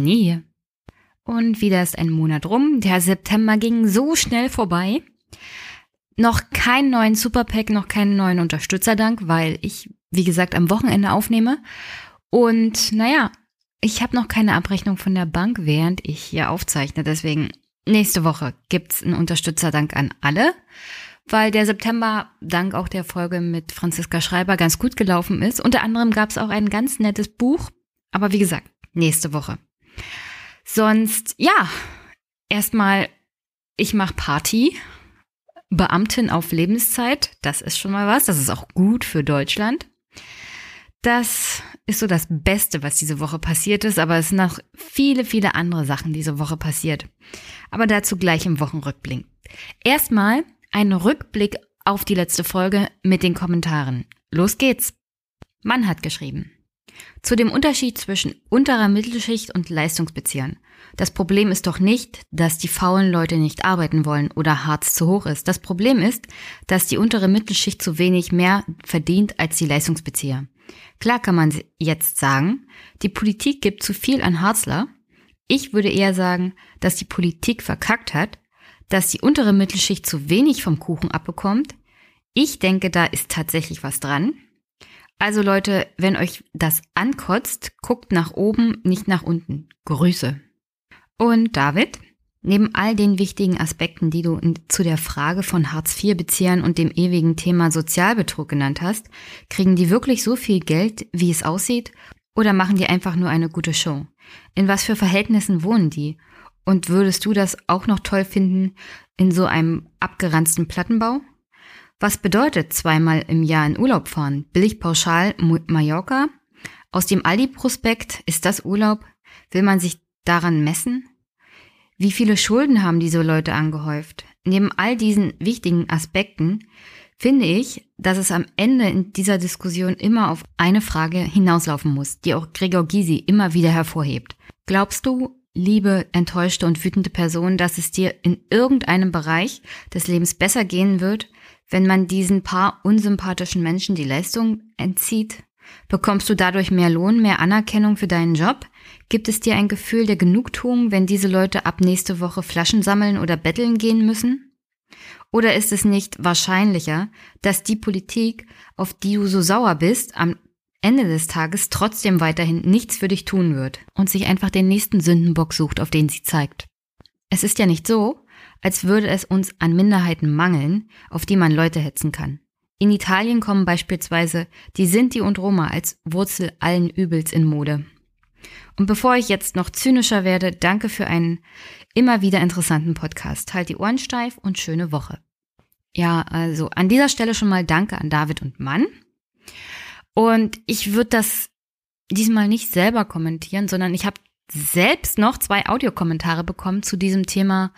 Hier. Und wieder ist ein Monat rum. Der September ging so schnell vorbei. Noch keinen neuen Superpack, noch keinen neuen Unterstützerdank, weil ich, wie gesagt, am Wochenende aufnehme. Und naja, ich habe noch keine Abrechnung von der Bank, während ich hier aufzeichne. Deswegen nächste Woche gibt's einen Unterstützerdank an alle, weil der September dank auch der Folge mit Franziska Schreiber ganz gut gelaufen ist. Unter anderem gab's auch ein ganz nettes Buch. Aber wie gesagt, nächste Woche. Sonst, ja, erstmal, ich mache Party. Beamtin auf Lebenszeit, das ist schon mal was. Das ist auch gut für Deutschland. Das ist so das Beste, was diese Woche passiert ist, aber es sind noch viele, viele andere Sachen diese Woche passiert. Aber dazu gleich im Wochenrückblick. Erstmal ein Rückblick auf die letzte Folge mit den Kommentaren. Los geht's. Mann hat geschrieben. Zu dem Unterschied zwischen unterer Mittelschicht und Leistungsbeziehern. Das Problem ist doch nicht, dass die faulen Leute nicht arbeiten wollen oder Harz zu hoch ist. Das Problem ist, dass die untere Mittelschicht zu wenig mehr verdient als die Leistungsbezieher. Klar kann man jetzt sagen, die Politik gibt zu viel an Harzler. Ich würde eher sagen, dass die Politik verkackt hat, dass die untere Mittelschicht zu wenig vom Kuchen abbekommt. Ich denke, da ist tatsächlich was dran. Also Leute, wenn euch das ankotzt, guckt nach oben, nicht nach unten. Grüße. Und David, neben all den wichtigen Aspekten, die du zu der Frage von Hartz-IV-Beziehern und dem ewigen Thema Sozialbetrug genannt hast, kriegen die wirklich so viel Geld, wie es aussieht? Oder machen die einfach nur eine gute Show? In was für Verhältnissen wohnen die? Und würdest du das auch noch toll finden in so einem abgeranzten Plattenbau? Was bedeutet zweimal im Jahr in Urlaub fahren? Billig pauschal Mallorca? Aus dem Aldi-Prospekt ist das Urlaub? Will man sich daran messen? Wie viele Schulden haben diese Leute angehäuft? Neben all diesen wichtigen Aspekten finde ich, dass es am Ende in dieser Diskussion immer auf eine Frage hinauslaufen muss, die auch Gregor Gysi immer wieder hervorhebt. Glaubst du, liebe, enttäuschte und wütende Person, dass es dir in irgendeinem Bereich des Lebens besser gehen wird, wenn man diesen paar unsympathischen Menschen die Leistung entzieht? Bekommst du dadurch mehr Lohn, mehr Anerkennung für deinen Job? Gibt es dir ein Gefühl der Genugtuung, wenn diese Leute ab nächste Woche Flaschen sammeln oder betteln gehen müssen? Oder ist es nicht wahrscheinlicher, dass die Politik, auf die du so sauer bist, am Ende des Tages trotzdem weiterhin nichts für dich tun wird und sich einfach den nächsten Sündenbock sucht, auf den sie zeigt? Es ist ja nicht so, als würde es uns an Minderheiten mangeln, auf die man Leute hetzen kann. In Italien kommen beispielsweise die Sinti und Roma als Wurzel allen Übels in Mode. Und bevor ich jetzt noch zynischer werde, danke für einen immer wieder interessanten Podcast. Halt die Ohren steif und schöne Woche. Ja, also an dieser Stelle schon mal danke an David und Mann. Und ich würde das diesmal nicht selber kommentieren, sondern ich habe selbst noch zwei Audiokommentare bekommen zu diesem Thema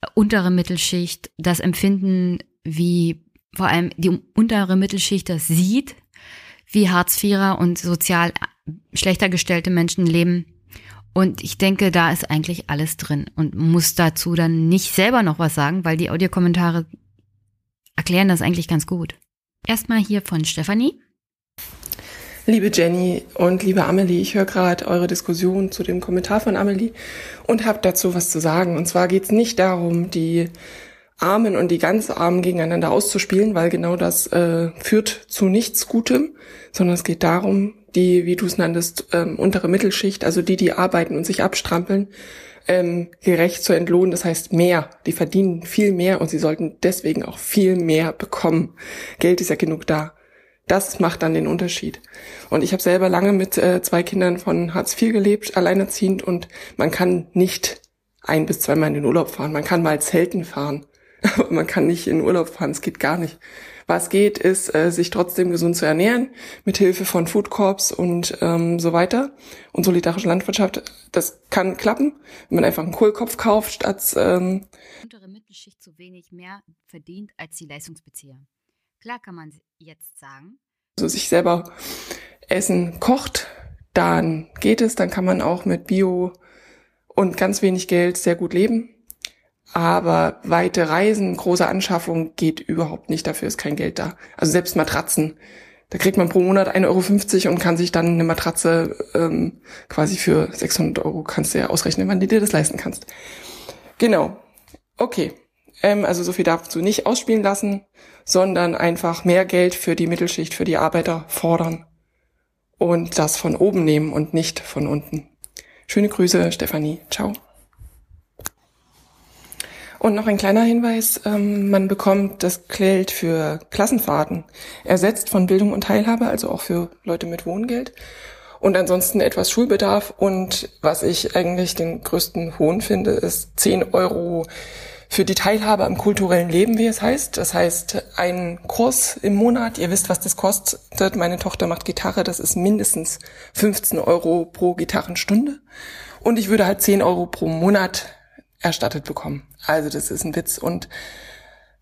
äh, untere Mittelschicht, das Empfinden, wie vor allem die untere Mittelschicht das sieht, wie Hartz-IVer und sozial äh, schlechter gestellte Menschen leben. Und ich denke, da ist eigentlich alles drin und muss dazu dann nicht selber noch was sagen, weil die Audiokommentare erklären das eigentlich ganz gut. Erstmal hier von Stefanie. Liebe Jenny und liebe Amelie, ich höre gerade eure Diskussion zu dem Kommentar von Amelie und habe dazu was zu sagen. Und zwar geht es nicht darum, die Armen und die ganz Armen gegeneinander auszuspielen, weil genau das äh, führt zu nichts Gutem, sondern es geht darum, die, wie du es nanntest, ähm, untere Mittelschicht, also die, die arbeiten und sich abstrampeln, ähm, gerecht zu entlohnen. Das heißt mehr. Die verdienen viel mehr und sie sollten deswegen auch viel mehr bekommen. Geld ist ja genug da. Das macht dann den Unterschied. Und ich habe selber lange mit äh, zwei Kindern von Hartz IV gelebt, alleinerziehend, und man kann nicht ein bis zweimal in den Urlaub fahren. Man kann mal Zelten fahren, aber man kann nicht in den Urlaub fahren. Es geht gar nicht. Was geht, ist, äh, sich trotzdem gesund zu ernähren, mit Hilfe von Food Corps und ähm, so weiter. Und solidarische Landwirtschaft, das kann klappen, wenn man einfach einen Kohlkopf kauft, statt ähm, untere Mittelschicht zu wenig mehr verdient als die Leistungsbezieher. Klar kann man jetzt sagen. Also sich selber Essen kocht, dann geht es, dann kann man auch mit Bio und ganz wenig Geld sehr gut leben. Aber weite Reisen, große Anschaffung geht überhaupt nicht, dafür ist kein Geld da. Also selbst Matratzen, Da kriegt man pro Monat 1,50 Euro und kann sich dann eine Matratze ähm, quasi für 600 Euro, kannst du ja ausrechnen, wann du dir das leisten kannst. Genau. Okay. Ähm, also so viel darfst du nicht ausspielen lassen, sondern einfach mehr Geld für die Mittelschicht, für die Arbeiter fordern und das von oben nehmen und nicht von unten. Schöne Grüße, Stefanie. Ciao. Und noch ein kleiner Hinweis, ähm, man bekommt das Geld für Klassenfahrten ersetzt von Bildung und Teilhabe, also auch für Leute mit Wohngeld. Und ansonsten etwas Schulbedarf. Und was ich eigentlich den größten Hohn finde, ist 10 Euro für die Teilhabe am kulturellen Leben, wie es heißt. Das heißt, ein Kurs im Monat, ihr wisst, was das kostet. Meine Tochter macht Gitarre, das ist mindestens 15 Euro pro Gitarrenstunde. Und ich würde halt 10 Euro pro Monat erstattet bekommen. Also das ist ein Witz. Und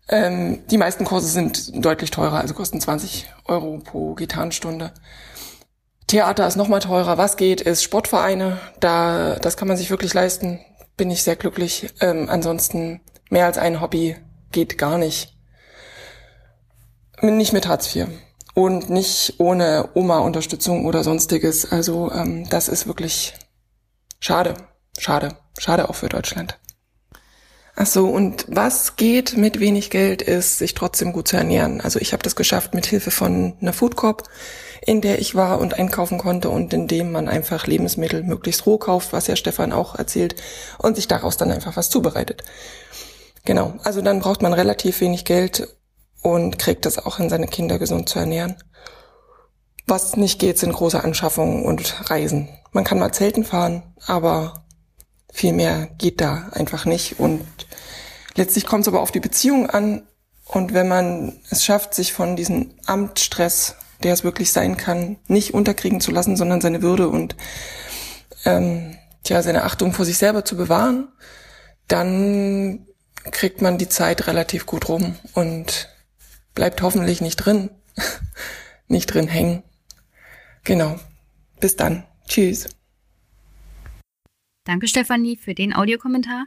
ähm, die meisten Kurse sind deutlich teurer, also kosten 20 Euro pro Gitarrenstunde. Theater ist nochmal teurer. Was geht, ist Sportvereine. Da, das kann man sich wirklich leisten. Bin ich sehr glücklich. Ähm, ansonsten mehr als ein Hobby geht gar nicht. Nicht mit Hartz IV. Und nicht ohne Oma-Unterstützung oder sonstiges. Also ähm, das ist wirklich schade. Schade. Schade auch für Deutschland. Ach so, und was geht mit wenig Geld, ist, sich trotzdem gut zu ernähren. Also ich habe das geschafft mit Hilfe von einer Food Corp, in der ich war und einkaufen konnte und in dem man einfach Lebensmittel möglichst roh kauft, was ja Stefan auch erzählt, und sich daraus dann einfach was zubereitet. Genau, also dann braucht man relativ wenig Geld und kriegt das auch hin, seine Kinder gesund zu ernähren. Was nicht geht, sind große Anschaffungen und Reisen. Man kann mal Zelten fahren, aber viel mehr geht da einfach nicht. Und letztlich kommt es aber auf die Beziehung an. Und wenn man es schafft, sich von diesem Amtstress, der es wirklich sein kann, nicht unterkriegen zu lassen, sondern seine Würde und ähm, tja, seine Achtung vor sich selber zu bewahren, dann kriegt man die Zeit relativ gut rum und bleibt hoffentlich nicht drin, nicht drin hängen. Genau. Bis dann. Tschüss. Danke, Stefanie, für den Audiokommentar.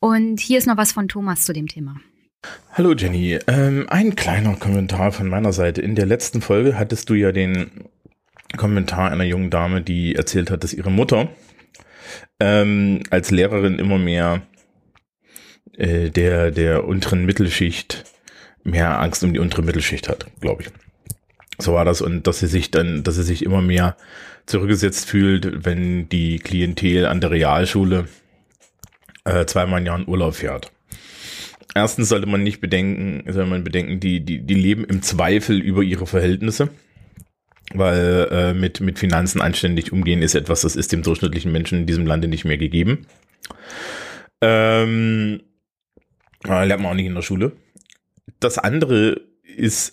Und hier ist noch was von Thomas zu dem Thema. Hallo Jenny, ähm, ein kleiner Kommentar von meiner Seite. In der letzten Folge hattest du ja den Kommentar einer jungen Dame, die erzählt hat, dass ihre Mutter ähm, als Lehrerin immer mehr äh, der, der unteren Mittelschicht mehr Angst um die untere Mittelschicht hat, glaube ich. So war das und dass sie sich dann, dass sie sich immer mehr zurückgesetzt fühlt, wenn die Klientel an der Realschule äh, zweimal im Jahr in Urlaub fährt. Erstens sollte man nicht bedenken, sollte man bedenken, die, die, die leben im Zweifel über ihre Verhältnisse, weil äh, mit, mit Finanzen anständig umgehen ist etwas, das ist dem durchschnittlichen Menschen in diesem Lande nicht mehr gegeben. Ähm, lernt man auch nicht in der Schule. Das andere ist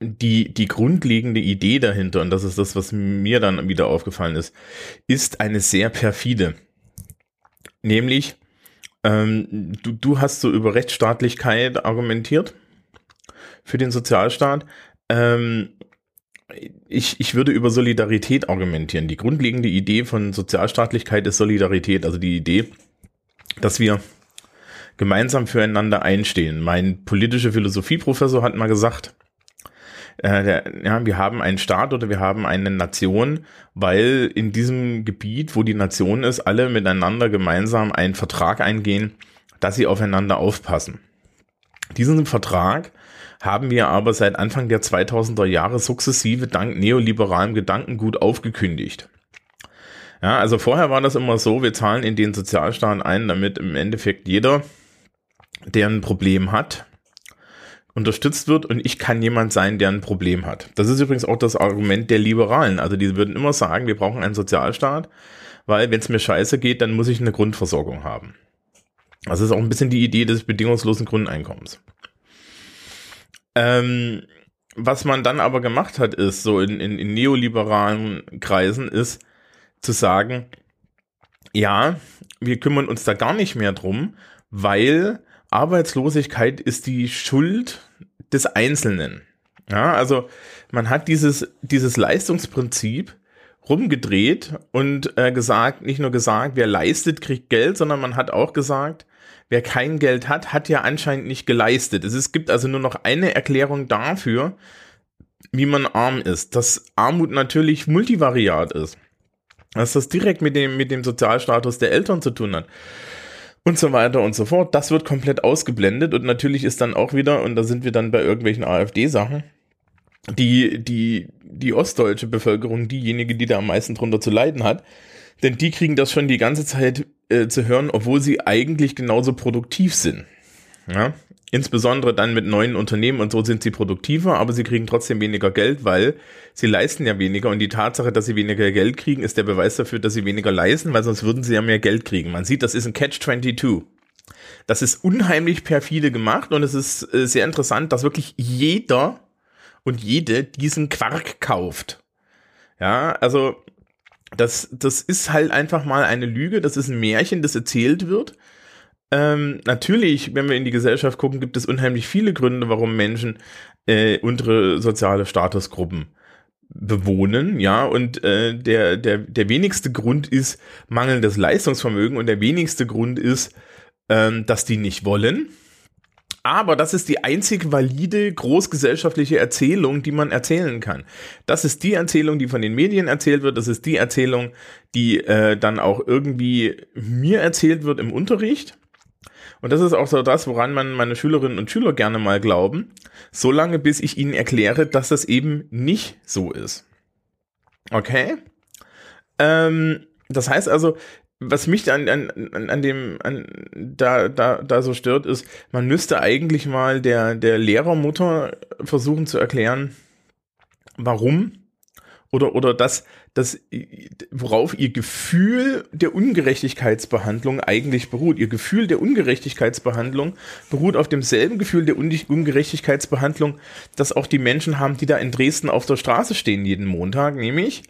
die, die grundlegende Idee dahinter, und das ist das, was mir dann wieder aufgefallen ist, ist eine sehr perfide. Nämlich, ähm, du, du hast so über Rechtsstaatlichkeit argumentiert für den Sozialstaat. Ähm, ich, ich würde über Solidarität argumentieren. Die grundlegende Idee von Sozialstaatlichkeit ist Solidarität, also die Idee, dass wir gemeinsam füreinander einstehen. Mein politischer Philosophieprofessor hat mal gesagt, äh, der, ja, wir haben einen Staat oder wir haben eine Nation, weil in diesem Gebiet, wo die Nation ist, alle miteinander gemeinsam einen Vertrag eingehen, dass sie aufeinander aufpassen. Diesen Vertrag haben wir aber seit Anfang der 2000er Jahre sukzessive dank neoliberalem Gedankengut aufgekündigt. Ja, also vorher war das immer so, wir zahlen in den Sozialstaat ein, damit im Endeffekt jeder, der ein Problem hat, unterstützt wird und ich kann jemand sein, der ein Problem hat. Das ist übrigens auch das Argument der Liberalen. Also die würden immer sagen, wir brauchen einen Sozialstaat, weil wenn es mir scheiße geht, dann muss ich eine Grundversorgung haben. Das ist auch ein bisschen die Idee des bedingungslosen Grundeinkommens. Ähm, was man dann aber gemacht hat, ist so in, in, in neoliberalen Kreisen, ist zu sagen, ja, wir kümmern uns da gar nicht mehr drum, weil Arbeitslosigkeit ist die Schuld des Einzelnen. Ja, also man hat dieses, dieses Leistungsprinzip rumgedreht und äh, gesagt, nicht nur gesagt, wer leistet, kriegt Geld, sondern man hat auch gesagt, wer kein Geld hat, hat ja anscheinend nicht geleistet. Es, es gibt also nur noch eine Erklärung dafür, wie man arm ist, dass Armut natürlich multivariat ist, dass das direkt mit dem, mit dem Sozialstatus der Eltern zu tun hat und so weiter und so fort. Das wird komplett ausgeblendet und natürlich ist dann auch wieder, und da sind wir dann bei irgendwelchen AfD-Sachen, die, die, die ostdeutsche Bevölkerung diejenige, die da am meisten drunter zu leiden hat. Denn die kriegen das schon die ganze Zeit äh, zu hören, obwohl sie eigentlich genauso produktiv sind. Ja? Insbesondere dann mit neuen Unternehmen und so sind sie produktiver, aber sie kriegen trotzdem weniger Geld, weil sie leisten ja weniger. Und die Tatsache, dass sie weniger Geld kriegen, ist der Beweis dafür, dass sie weniger leisten, weil sonst würden sie ja mehr Geld kriegen. Man sieht, das ist ein Catch-22. Das ist unheimlich perfide gemacht und es ist äh, sehr interessant, dass wirklich jeder und jede diesen Quark kauft. Ja, also das, das ist halt einfach mal eine Lüge, das ist ein Märchen, das erzählt wird. Ähm, natürlich, wenn wir in die Gesellschaft gucken, gibt es unheimlich viele Gründe, warum Menschen äh, untere soziale Statusgruppen bewohnen, ja, und äh, der, der, der wenigste Grund ist mangelndes Leistungsvermögen und der wenigste Grund ist, ähm, dass die nicht wollen. Aber das ist die einzig valide großgesellschaftliche Erzählung, die man erzählen kann. Das ist die Erzählung, die von den Medien erzählt wird. Das ist die Erzählung, die äh, dann auch irgendwie mir erzählt wird im Unterricht. Und das ist auch so das, woran man meine Schülerinnen und Schüler gerne mal glauben, solange bis ich ihnen erkläre, dass das eben nicht so ist. Okay? Ähm, das heißt also, was mich an, an, an dem an, da, da, da so stört, ist, man müsste eigentlich mal der, der Lehrermutter versuchen zu erklären, warum oder, oder das, das, worauf ihr Gefühl der Ungerechtigkeitsbehandlung eigentlich beruht. Ihr Gefühl der Ungerechtigkeitsbehandlung beruht auf demselben Gefühl der Ungerechtigkeitsbehandlung, das auch die Menschen haben, die da in Dresden auf der Straße stehen jeden Montag, nämlich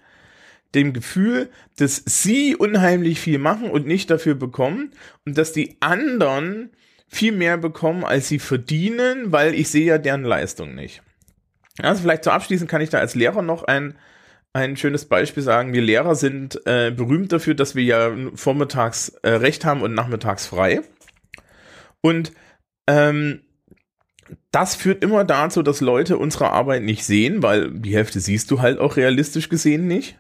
dem Gefühl, dass sie unheimlich viel machen und nicht dafür bekommen und dass die anderen viel mehr bekommen, als sie verdienen, weil ich sehe ja deren Leistung nicht. Also vielleicht zu abschließen kann ich da als Lehrer noch ein, ein schönes Beispiel sagen. Wir Lehrer sind äh, berühmt dafür, dass wir ja vormittags äh, Recht haben und nachmittags frei. Und ähm, das führt immer dazu, dass Leute unsere Arbeit nicht sehen, weil die Hälfte siehst du halt auch realistisch gesehen nicht.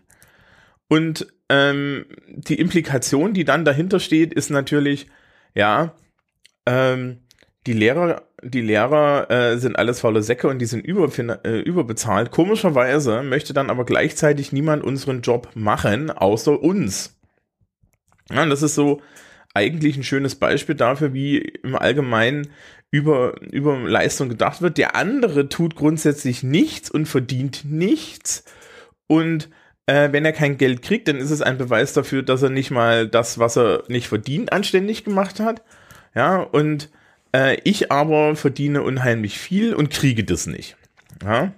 Und ähm, die Implikation, die dann dahinter steht, ist natürlich, ja, ähm, die Lehrer, die Lehrer äh, sind alles faule Säcke und die sind über, äh, überbezahlt. Komischerweise möchte dann aber gleichzeitig niemand unseren Job machen, außer uns. Ja, und das ist so eigentlich ein schönes Beispiel dafür, wie im Allgemeinen über, über Leistung gedacht wird. Der andere tut grundsätzlich nichts und verdient nichts und äh, wenn er kein Geld kriegt, dann ist es ein Beweis dafür, dass er nicht mal das, was er nicht verdient, anständig gemacht hat. Ja, und äh, ich aber verdiene unheimlich viel und kriege das nicht. Ja.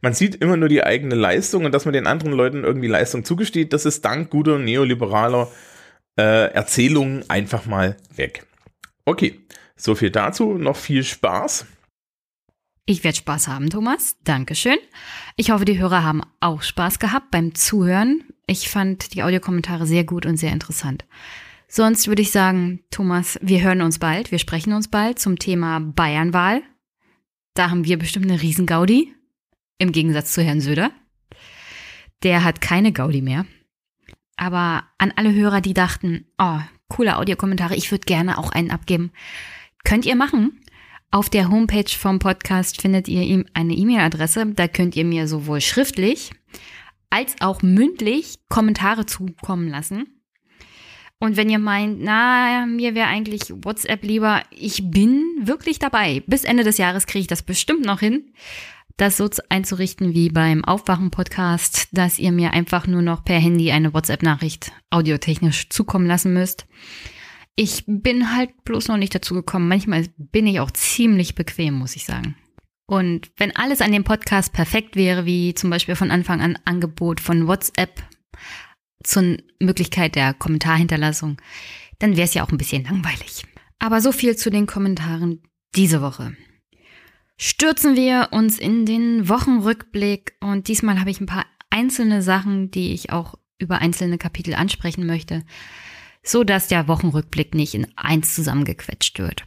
Man sieht immer nur die eigene Leistung und dass man den anderen Leuten irgendwie Leistung zugesteht, das ist dank guter neoliberaler äh, Erzählungen einfach mal weg. Okay, so viel dazu. Noch viel Spaß. Ich werde Spaß haben, Thomas. Dankeschön. Ich hoffe, die Hörer haben auch Spaß gehabt beim Zuhören. Ich fand die Audiokommentare sehr gut und sehr interessant. Sonst würde ich sagen, Thomas, wir hören uns bald, wir sprechen uns bald zum Thema Bayernwahl. Da haben wir bestimmt eine Riesengaudi, im Gegensatz zu Herrn Söder. Der hat keine Gaudi mehr. Aber an alle Hörer, die dachten, oh, coole Audiokommentare, ich würde gerne auch einen abgeben, könnt ihr machen. Auf der Homepage vom Podcast findet ihr eine E-Mail-Adresse. Da könnt ihr mir sowohl schriftlich als auch mündlich Kommentare zukommen lassen. Und wenn ihr meint, na, mir wäre eigentlich WhatsApp lieber, ich bin wirklich dabei. Bis Ende des Jahres kriege ich das bestimmt noch hin, das so einzurichten wie beim Aufwachen-Podcast, dass ihr mir einfach nur noch per Handy eine WhatsApp-Nachricht audiotechnisch zukommen lassen müsst. Ich bin halt bloß noch nicht dazu gekommen. Manchmal bin ich auch ziemlich bequem, muss ich sagen. Und wenn alles an dem Podcast perfekt wäre, wie zum Beispiel von Anfang an Angebot von WhatsApp zur Möglichkeit der Kommentarhinterlassung, dann wäre es ja auch ein bisschen langweilig. Aber so viel zu den Kommentaren diese Woche. Stürzen wir uns in den Wochenrückblick und diesmal habe ich ein paar einzelne Sachen, die ich auch über einzelne Kapitel ansprechen möchte so dass der Wochenrückblick nicht in eins zusammengequetscht wird.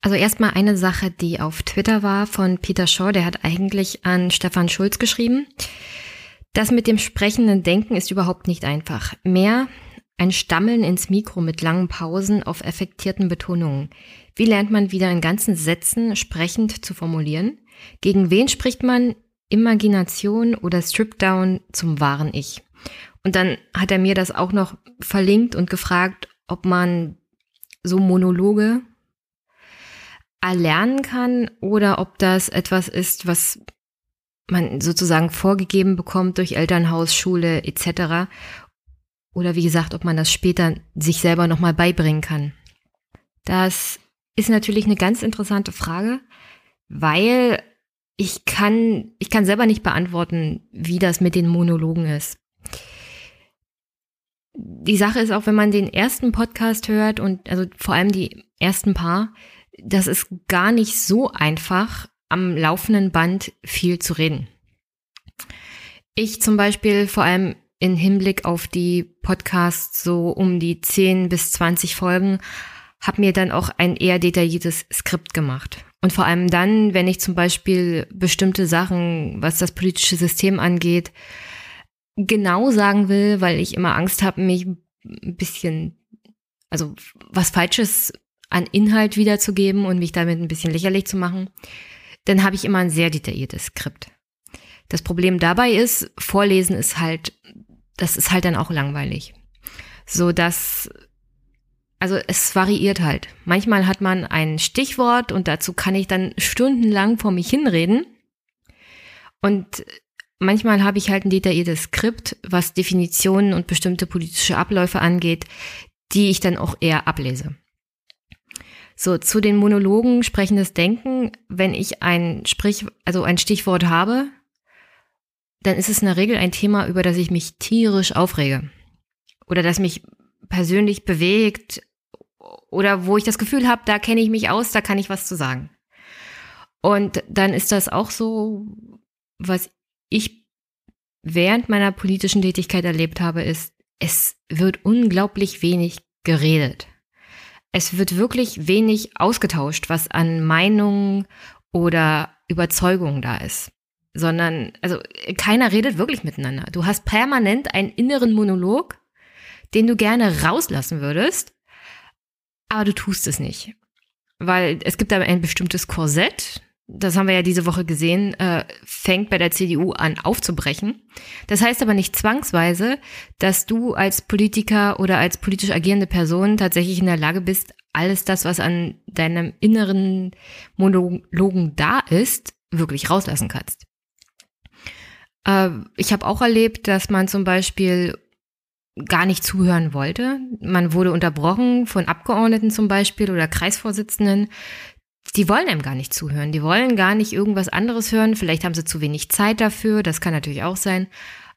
Also erstmal eine Sache, die auf Twitter war von Peter Shaw, der hat eigentlich an Stefan Schulz geschrieben. Das mit dem sprechenden Denken ist überhaupt nicht einfach. Mehr ein Stammeln ins Mikro mit langen Pausen auf effektierten Betonungen. Wie lernt man wieder in ganzen Sätzen sprechend zu formulieren? Gegen wen spricht man Imagination oder Stripdown zum wahren Ich? Und dann hat er mir das auch noch verlinkt und gefragt, ob man so Monologe erlernen kann oder ob das etwas ist, was man sozusagen vorgegeben bekommt durch Elternhaus, Schule etc. Oder wie gesagt, ob man das später sich selber nochmal beibringen kann. Das ist natürlich eine ganz interessante Frage, weil ich kann, ich kann selber nicht beantworten, wie das mit den Monologen ist. Die Sache ist auch, wenn man den ersten Podcast hört und also vor allem die ersten paar, das ist gar nicht so einfach, am laufenden Band viel zu reden. Ich zum Beispiel vor allem in Hinblick auf die Podcasts so um die 10 bis 20 Folgen habe mir dann auch ein eher detailliertes Skript gemacht. Und vor allem dann, wenn ich zum Beispiel bestimmte Sachen, was das politische System angeht, genau sagen will, weil ich immer Angst habe, mich ein bisschen, also was Falsches an Inhalt wiederzugeben und mich damit ein bisschen lächerlich zu machen, dann habe ich immer ein sehr detailliertes Skript. Das Problem dabei ist, Vorlesen ist halt, das ist halt dann auch langweilig. So dass, also es variiert halt. Manchmal hat man ein Stichwort und dazu kann ich dann stundenlang vor mich hinreden. Und manchmal habe ich halt ein detailliertes Skript, was Definitionen und bestimmte politische Abläufe angeht, die ich dann auch eher ablese. So, zu den Monologen sprechendes Denken, wenn ich ein Sprich, also ein Stichwort habe, dann ist es in der Regel ein Thema, über das ich mich tierisch aufrege. Oder das mich persönlich bewegt. Oder wo ich das Gefühl habe, da kenne ich mich aus, da kann ich was zu sagen. Und dann ist das auch so, was ich während meiner politischen Tätigkeit erlebt habe, ist, es wird unglaublich wenig geredet es wird wirklich wenig ausgetauscht, was an Meinungen oder Überzeugungen da ist. Sondern, also keiner redet wirklich miteinander. Du hast permanent einen inneren Monolog, den du gerne rauslassen würdest, aber du tust es nicht. Weil es gibt da ein bestimmtes Korsett, das haben wir ja diese Woche gesehen, äh, fängt bei der CDU an aufzubrechen. Das heißt aber nicht zwangsweise, dass du als Politiker oder als politisch agierende Person tatsächlich in der Lage bist, alles das, was an deinem inneren Monologen da ist, wirklich rauslassen kannst. Äh, ich habe auch erlebt, dass man zum Beispiel gar nicht zuhören wollte. Man wurde unterbrochen von Abgeordneten zum Beispiel oder Kreisvorsitzenden, die wollen einem gar nicht zuhören. Die wollen gar nicht irgendwas anderes hören. Vielleicht haben sie zu wenig Zeit dafür. Das kann natürlich auch sein.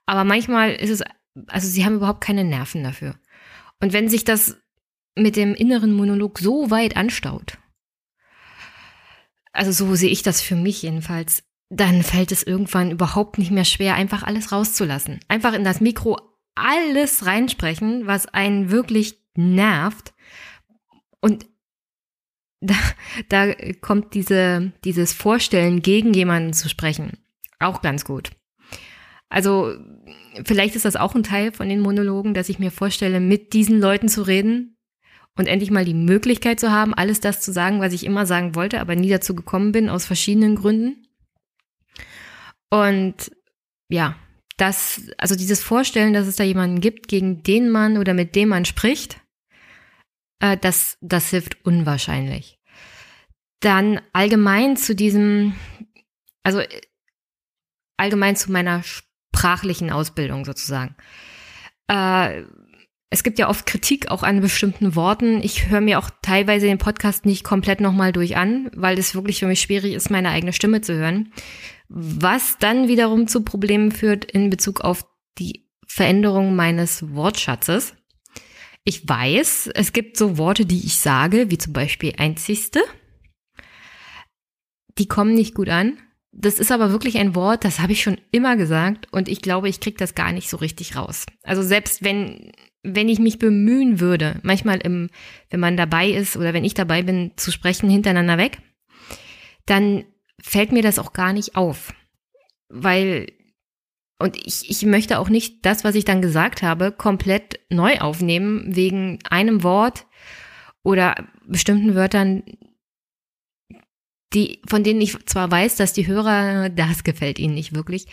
Aber manchmal ist es, also sie haben überhaupt keine Nerven dafür. Und wenn sich das mit dem inneren Monolog so weit anstaut, also so sehe ich das für mich jedenfalls, dann fällt es irgendwann überhaupt nicht mehr schwer, einfach alles rauszulassen. Einfach in das Mikro alles reinsprechen, was einen wirklich nervt. Und da, da kommt diese, dieses Vorstellen, gegen jemanden zu sprechen, auch ganz gut. Also vielleicht ist das auch ein Teil von den Monologen, dass ich mir vorstelle, mit diesen Leuten zu reden und endlich mal die Möglichkeit zu haben, alles das zu sagen, was ich immer sagen wollte, aber nie dazu gekommen bin, aus verschiedenen Gründen. Und ja, das, also dieses Vorstellen, dass es da jemanden gibt, gegen den man oder mit dem man spricht, äh, das, das hilft unwahrscheinlich. Dann allgemein zu diesem, also äh, allgemein zu meiner sprachlichen Ausbildung sozusagen. Äh, es gibt ja oft Kritik auch an bestimmten Worten. Ich höre mir auch teilweise den Podcast nicht komplett nochmal durch an, weil es wirklich für mich schwierig ist, meine eigene Stimme zu hören. Was dann wiederum zu Problemen führt in Bezug auf die Veränderung meines Wortschatzes. Ich weiß, es gibt so Worte, die ich sage, wie zum Beispiel einzigste. Die kommen nicht gut an. Das ist aber wirklich ein Wort, das habe ich schon immer gesagt und ich glaube, ich kriege das gar nicht so richtig raus. Also selbst wenn, wenn ich mich bemühen würde, manchmal im, wenn man dabei ist oder wenn ich dabei bin, zu sprechen hintereinander weg, dann fällt mir das auch gar nicht auf. Weil, und ich, ich möchte auch nicht das, was ich dann gesagt habe, komplett neu aufnehmen, wegen einem Wort oder bestimmten Wörtern, die, von denen ich zwar weiß, dass die Hörer, das gefällt ihnen nicht wirklich,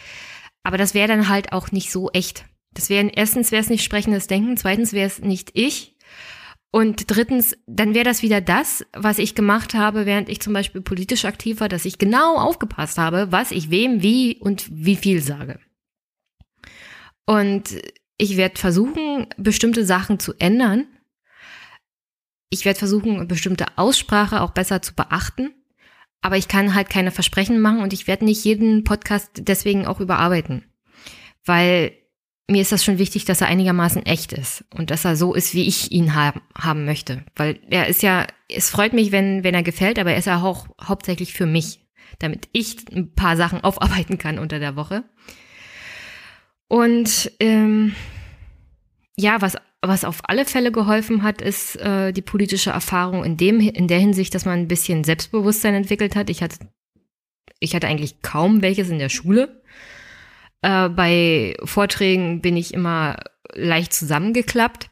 aber das wäre dann halt auch nicht so echt. Das wäre erstens wäre es nicht sprechendes Denken, zweitens wäre es nicht ich. Und drittens, dann wäre das wieder das, was ich gemacht habe, während ich zum Beispiel politisch aktiv war, dass ich genau aufgepasst habe, was ich wem, wie und wie viel sage. Und ich werde versuchen, bestimmte Sachen zu ändern. Ich werde versuchen, bestimmte Aussprache auch besser zu beachten. Aber ich kann halt keine Versprechen machen und ich werde nicht jeden Podcast deswegen auch überarbeiten. Weil mir ist das schon wichtig, dass er einigermaßen echt ist und dass er so ist, wie ich ihn haben, haben möchte. Weil er ist ja, es freut mich, wenn, wenn er gefällt, aber er ist ja auch hauptsächlich für mich, damit ich ein paar Sachen aufarbeiten kann unter der Woche. Und ähm, ja, was, was auf alle Fälle geholfen hat, ist äh, die politische Erfahrung in, dem, in der Hinsicht, dass man ein bisschen Selbstbewusstsein entwickelt hat. Ich hatte, ich hatte eigentlich kaum welches in der Schule äh, bei Vorträgen bin ich immer leicht zusammengeklappt.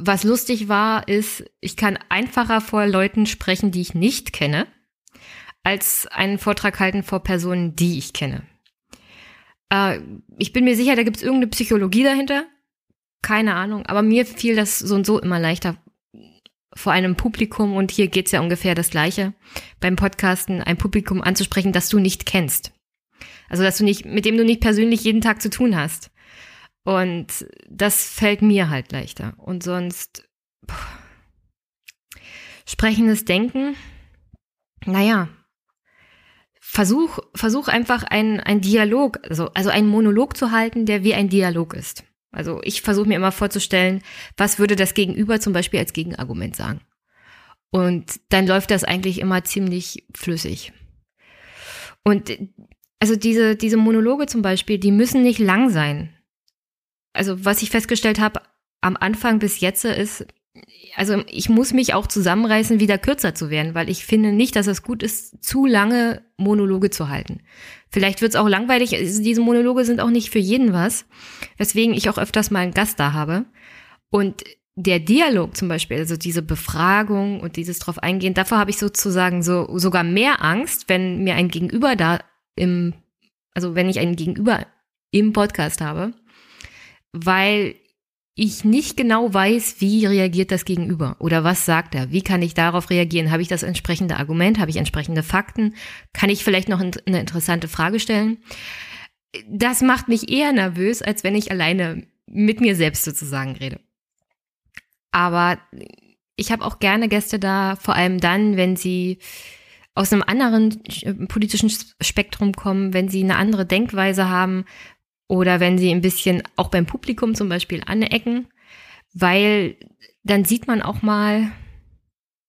Was lustig war, ist, ich kann einfacher vor Leuten sprechen, die ich nicht kenne, als einen Vortrag halten vor Personen, die ich kenne. Äh, ich bin mir sicher, da gibt es irgendeine Psychologie dahinter. Keine Ahnung. Aber mir fiel das so und so immer leichter vor einem Publikum und hier geht's ja ungefähr das gleiche beim Podcasten, ein Publikum anzusprechen, das du nicht kennst. Also, dass du nicht, mit dem du nicht persönlich jeden Tag zu tun hast. Und das fällt mir halt leichter. Und sonst, boah, sprechendes Denken, naja, versuch, versuch einfach ein, ein Dialog, also, also einen Monolog zu halten, der wie ein Dialog ist. Also ich versuche mir immer vorzustellen, was würde das Gegenüber zum Beispiel als Gegenargument sagen. Und dann läuft das eigentlich immer ziemlich flüssig. Und also diese, diese Monologe zum Beispiel, die müssen nicht lang sein. Also was ich festgestellt habe am Anfang bis jetzt ist, also ich muss mich auch zusammenreißen, wieder kürzer zu werden, weil ich finde nicht, dass es gut ist, zu lange Monologe zu halten. Vielleicht wird es auch langweilig, diese Monologe sind auch nicht für jeden was, weswegen ich auch öfters mal einen Gast da habe. Und der Dialog zum Beispiel, also diese Befragung und dieses drauf eingehen, davor habe ich sozusagen so sogar mehr Angst, wenn mir ein Gegenüber da im, also wenn ich einen Gegenüber im Podcast habe, weil ich nicht genau weiß, wie reagiert das Gegenüber oder was sagt er, wie kann ich darauf reagieren, habe ich das entsprechende Argument, habe ich entsprechende Fakten, kann ich vielleicht noch eine interessante Frage stellen. Das macht mich eher nervös, als wenn ich alleine mit mir selbst sozusagen rede. Aber ich habe auch gerne Gäste da, vor allem dann, wenn sie aus einem anderen äh, politischen Spektrum kommen, wenn sie eine andere Denkweise haben oder wenn sie ein bisschen auch beim Publikum zum Beispiel anecken, weil dann sieht man auch mal,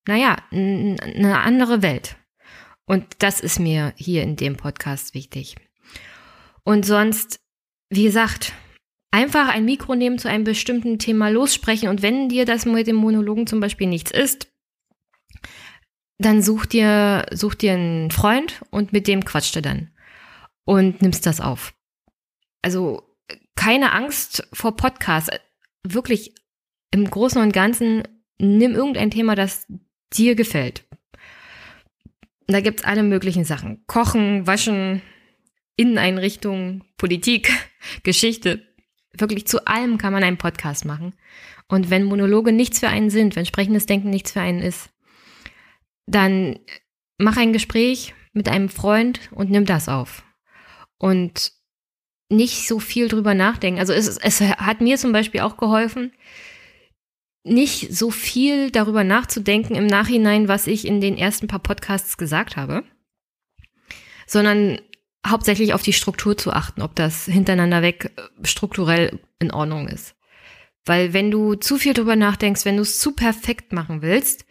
naja, eine andere Welt. Und das ist mir hier in dem Podcast wichtig. Und sonst, wie gesagt, einfach ein Mikro nehmen zu einem bestimmten Thema lossprechen. Und wenn dir das mit dem Monologen zum Beispiel nichts ist, dann such dir, such dir einen Freund und mit dem quatscht du dann und nimmst das auf. Also keine Angst vor Podcasts. Wirklich im Großen und Ganzen nimm irgendein Thema, das dir gefällt. Da gibt's alle möglichen Sachen. Kochen, waschen, Inneneinrichtungen, Politik, Geschichte. Wirklich zu allem kann man einen Podcast machen. Und wenn Monologe nichts für einen sind, wenn sprechendes Denken nichts für einen ist, dann mach ein Gespräch mit einem Freund und nimm das auf. Und nicht so viel drüber nachdenken. Also es, es hat mir zum Beispiel auch geholfen, nicht so viel darüber nachzudenken im Nachhinein, was ich in den ersten paar Podcasts gesagt habe, sondern hauptsächlich auf die Struktur zu achten, ob das hintereinander weg äh, strukturell in Ordnung ist. Weil wenn du zu viel drüber nachdenkst, wenn du es zu perfekt machen willst,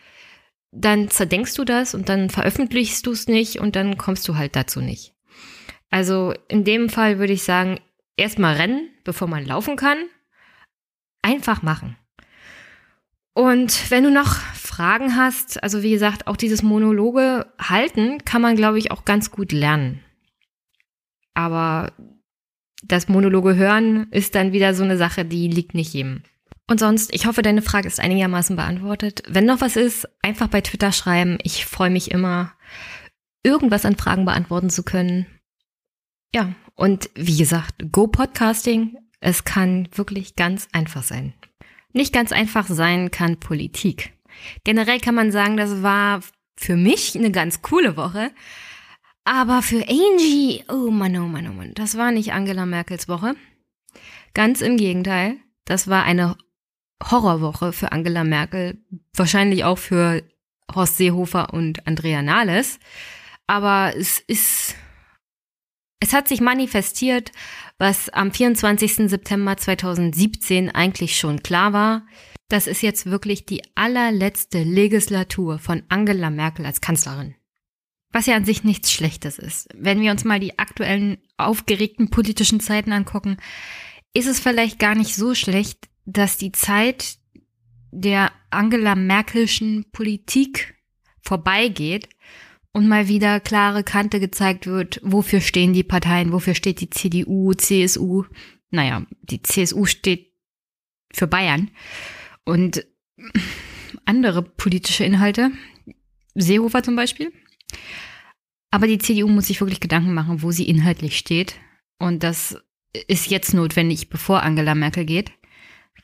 dann zerdenkst du das und dann veröffentlichst du es nicht und dann kommst du halt dazu nicht. Also in dem Fall würde ich sagen, erstmal rennen, bevor man laufen kann. Einfach machen. Und wenn du noch Fragen hast, also wie gesagt, auch dieses Monologe halten, kann man, glaube ich, auch ganz gut lernen. Aber das Monologe hören ist dann wieder so eine Sache, die liegt nicht jedem. Und sonst, ich hoffe, deine Frage ist einigermaßen beantwortet. Wenn noch was ist, einfach bei Twitter schreiben. Ich freue mich immer, irgendwas an Fragen beantworten zu können. Ja, und wie gesagt, Go Podcasting. Es kann wirklich ganz einfach sein. Nicht ganz einfach sein kann Politik. Generell kann man sagen, das war für mich eine ganz coole Woche. Aber für Angie, oh Mann, oh Mann, oh Mann, das war nicht Angela Merkels Woche. Ganz im Gegenteil, das war eine Horrorwoche für Angela Merkel, wahrscheinlich auch für Horst Seehofer und Andrea Nahles. Aber es ist, es hat sich manifestiert, was am 24. September 2017 eigentlich schon klar war. Das ist jetzt wirklich die allerletzte Legislatur von Angela Merkel als Kanzlerin. Was ja an sich nichts Schlechtes ist. Wenn wir uns mal die aktuellen aufgeregten politischen Zeiten angucken, ist es vielleicht gar nicht so schlecht, dass die Zeit der Angela Merkelschen Politik vorbeigeht und mal wieder klare Kante gezeigt wird, wofür stehen die Parteien, wofür steht die CDU, CSU. Naja, die CSU steht für Bayern und andere politische Inhalte, Seehofer zum Beispiel. Aber die CDU muss sich wirklich Gedanken machen, wo sie inhaltlich steht. Und das ist jetzt notwendig, bevor Angela Merkel geht,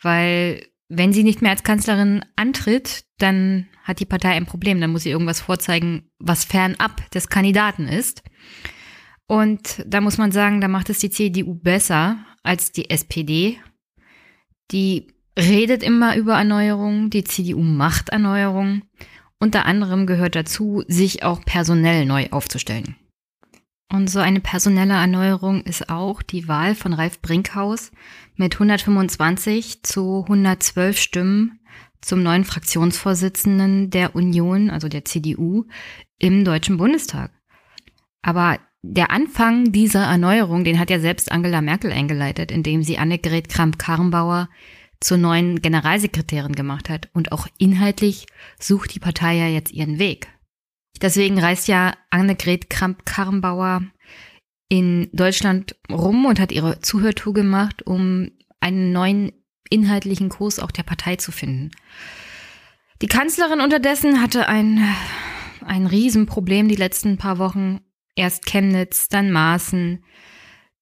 weil wenn sie nicht mehr als Kanzlerin antritt, dann hat die Partei ein Problem. Dann muss sie irgendwas vorzeigen, was fernab des Kandidaten ist. Und da muss man sagen, da macht es die CDU besser als die SPD. Die redet immer über Erneuerung, die CDU macht Erneuerung. Unter anderem gehört dazu, sich auch personell neu aufzustellen. Und so eine personelle Erneuerung ist auch die Wahl von Ralf Brinkhaus mit 125 zu 112 Stimmen zum neuen Fraktionsvorsitzenden der Union, also der CDU, im Deutschen Bundestag. Aber der Anfang dieser Erneuerung, den hat ja selbst Angela Merkel eingeleitet, indem sie Annegret Kramp-Karrenbauer zur neuen Generalsekretärin gemacht hat. Und auch inhaltlich sucht die Partei ja jetzt ihren Weg. Deswegen reist ja Annegret Kramp-Karrenbauer in Deutschland rum und hat ihre Zuhörtour gemacht, um einen neuen inhaltlichen Kurs auch der Partei zu finden. Die Kanzlerin unterdessen hatte ein, ein Riesenproblem die letzten paar Wochen. Erst Chemnitz, dann Maaßen,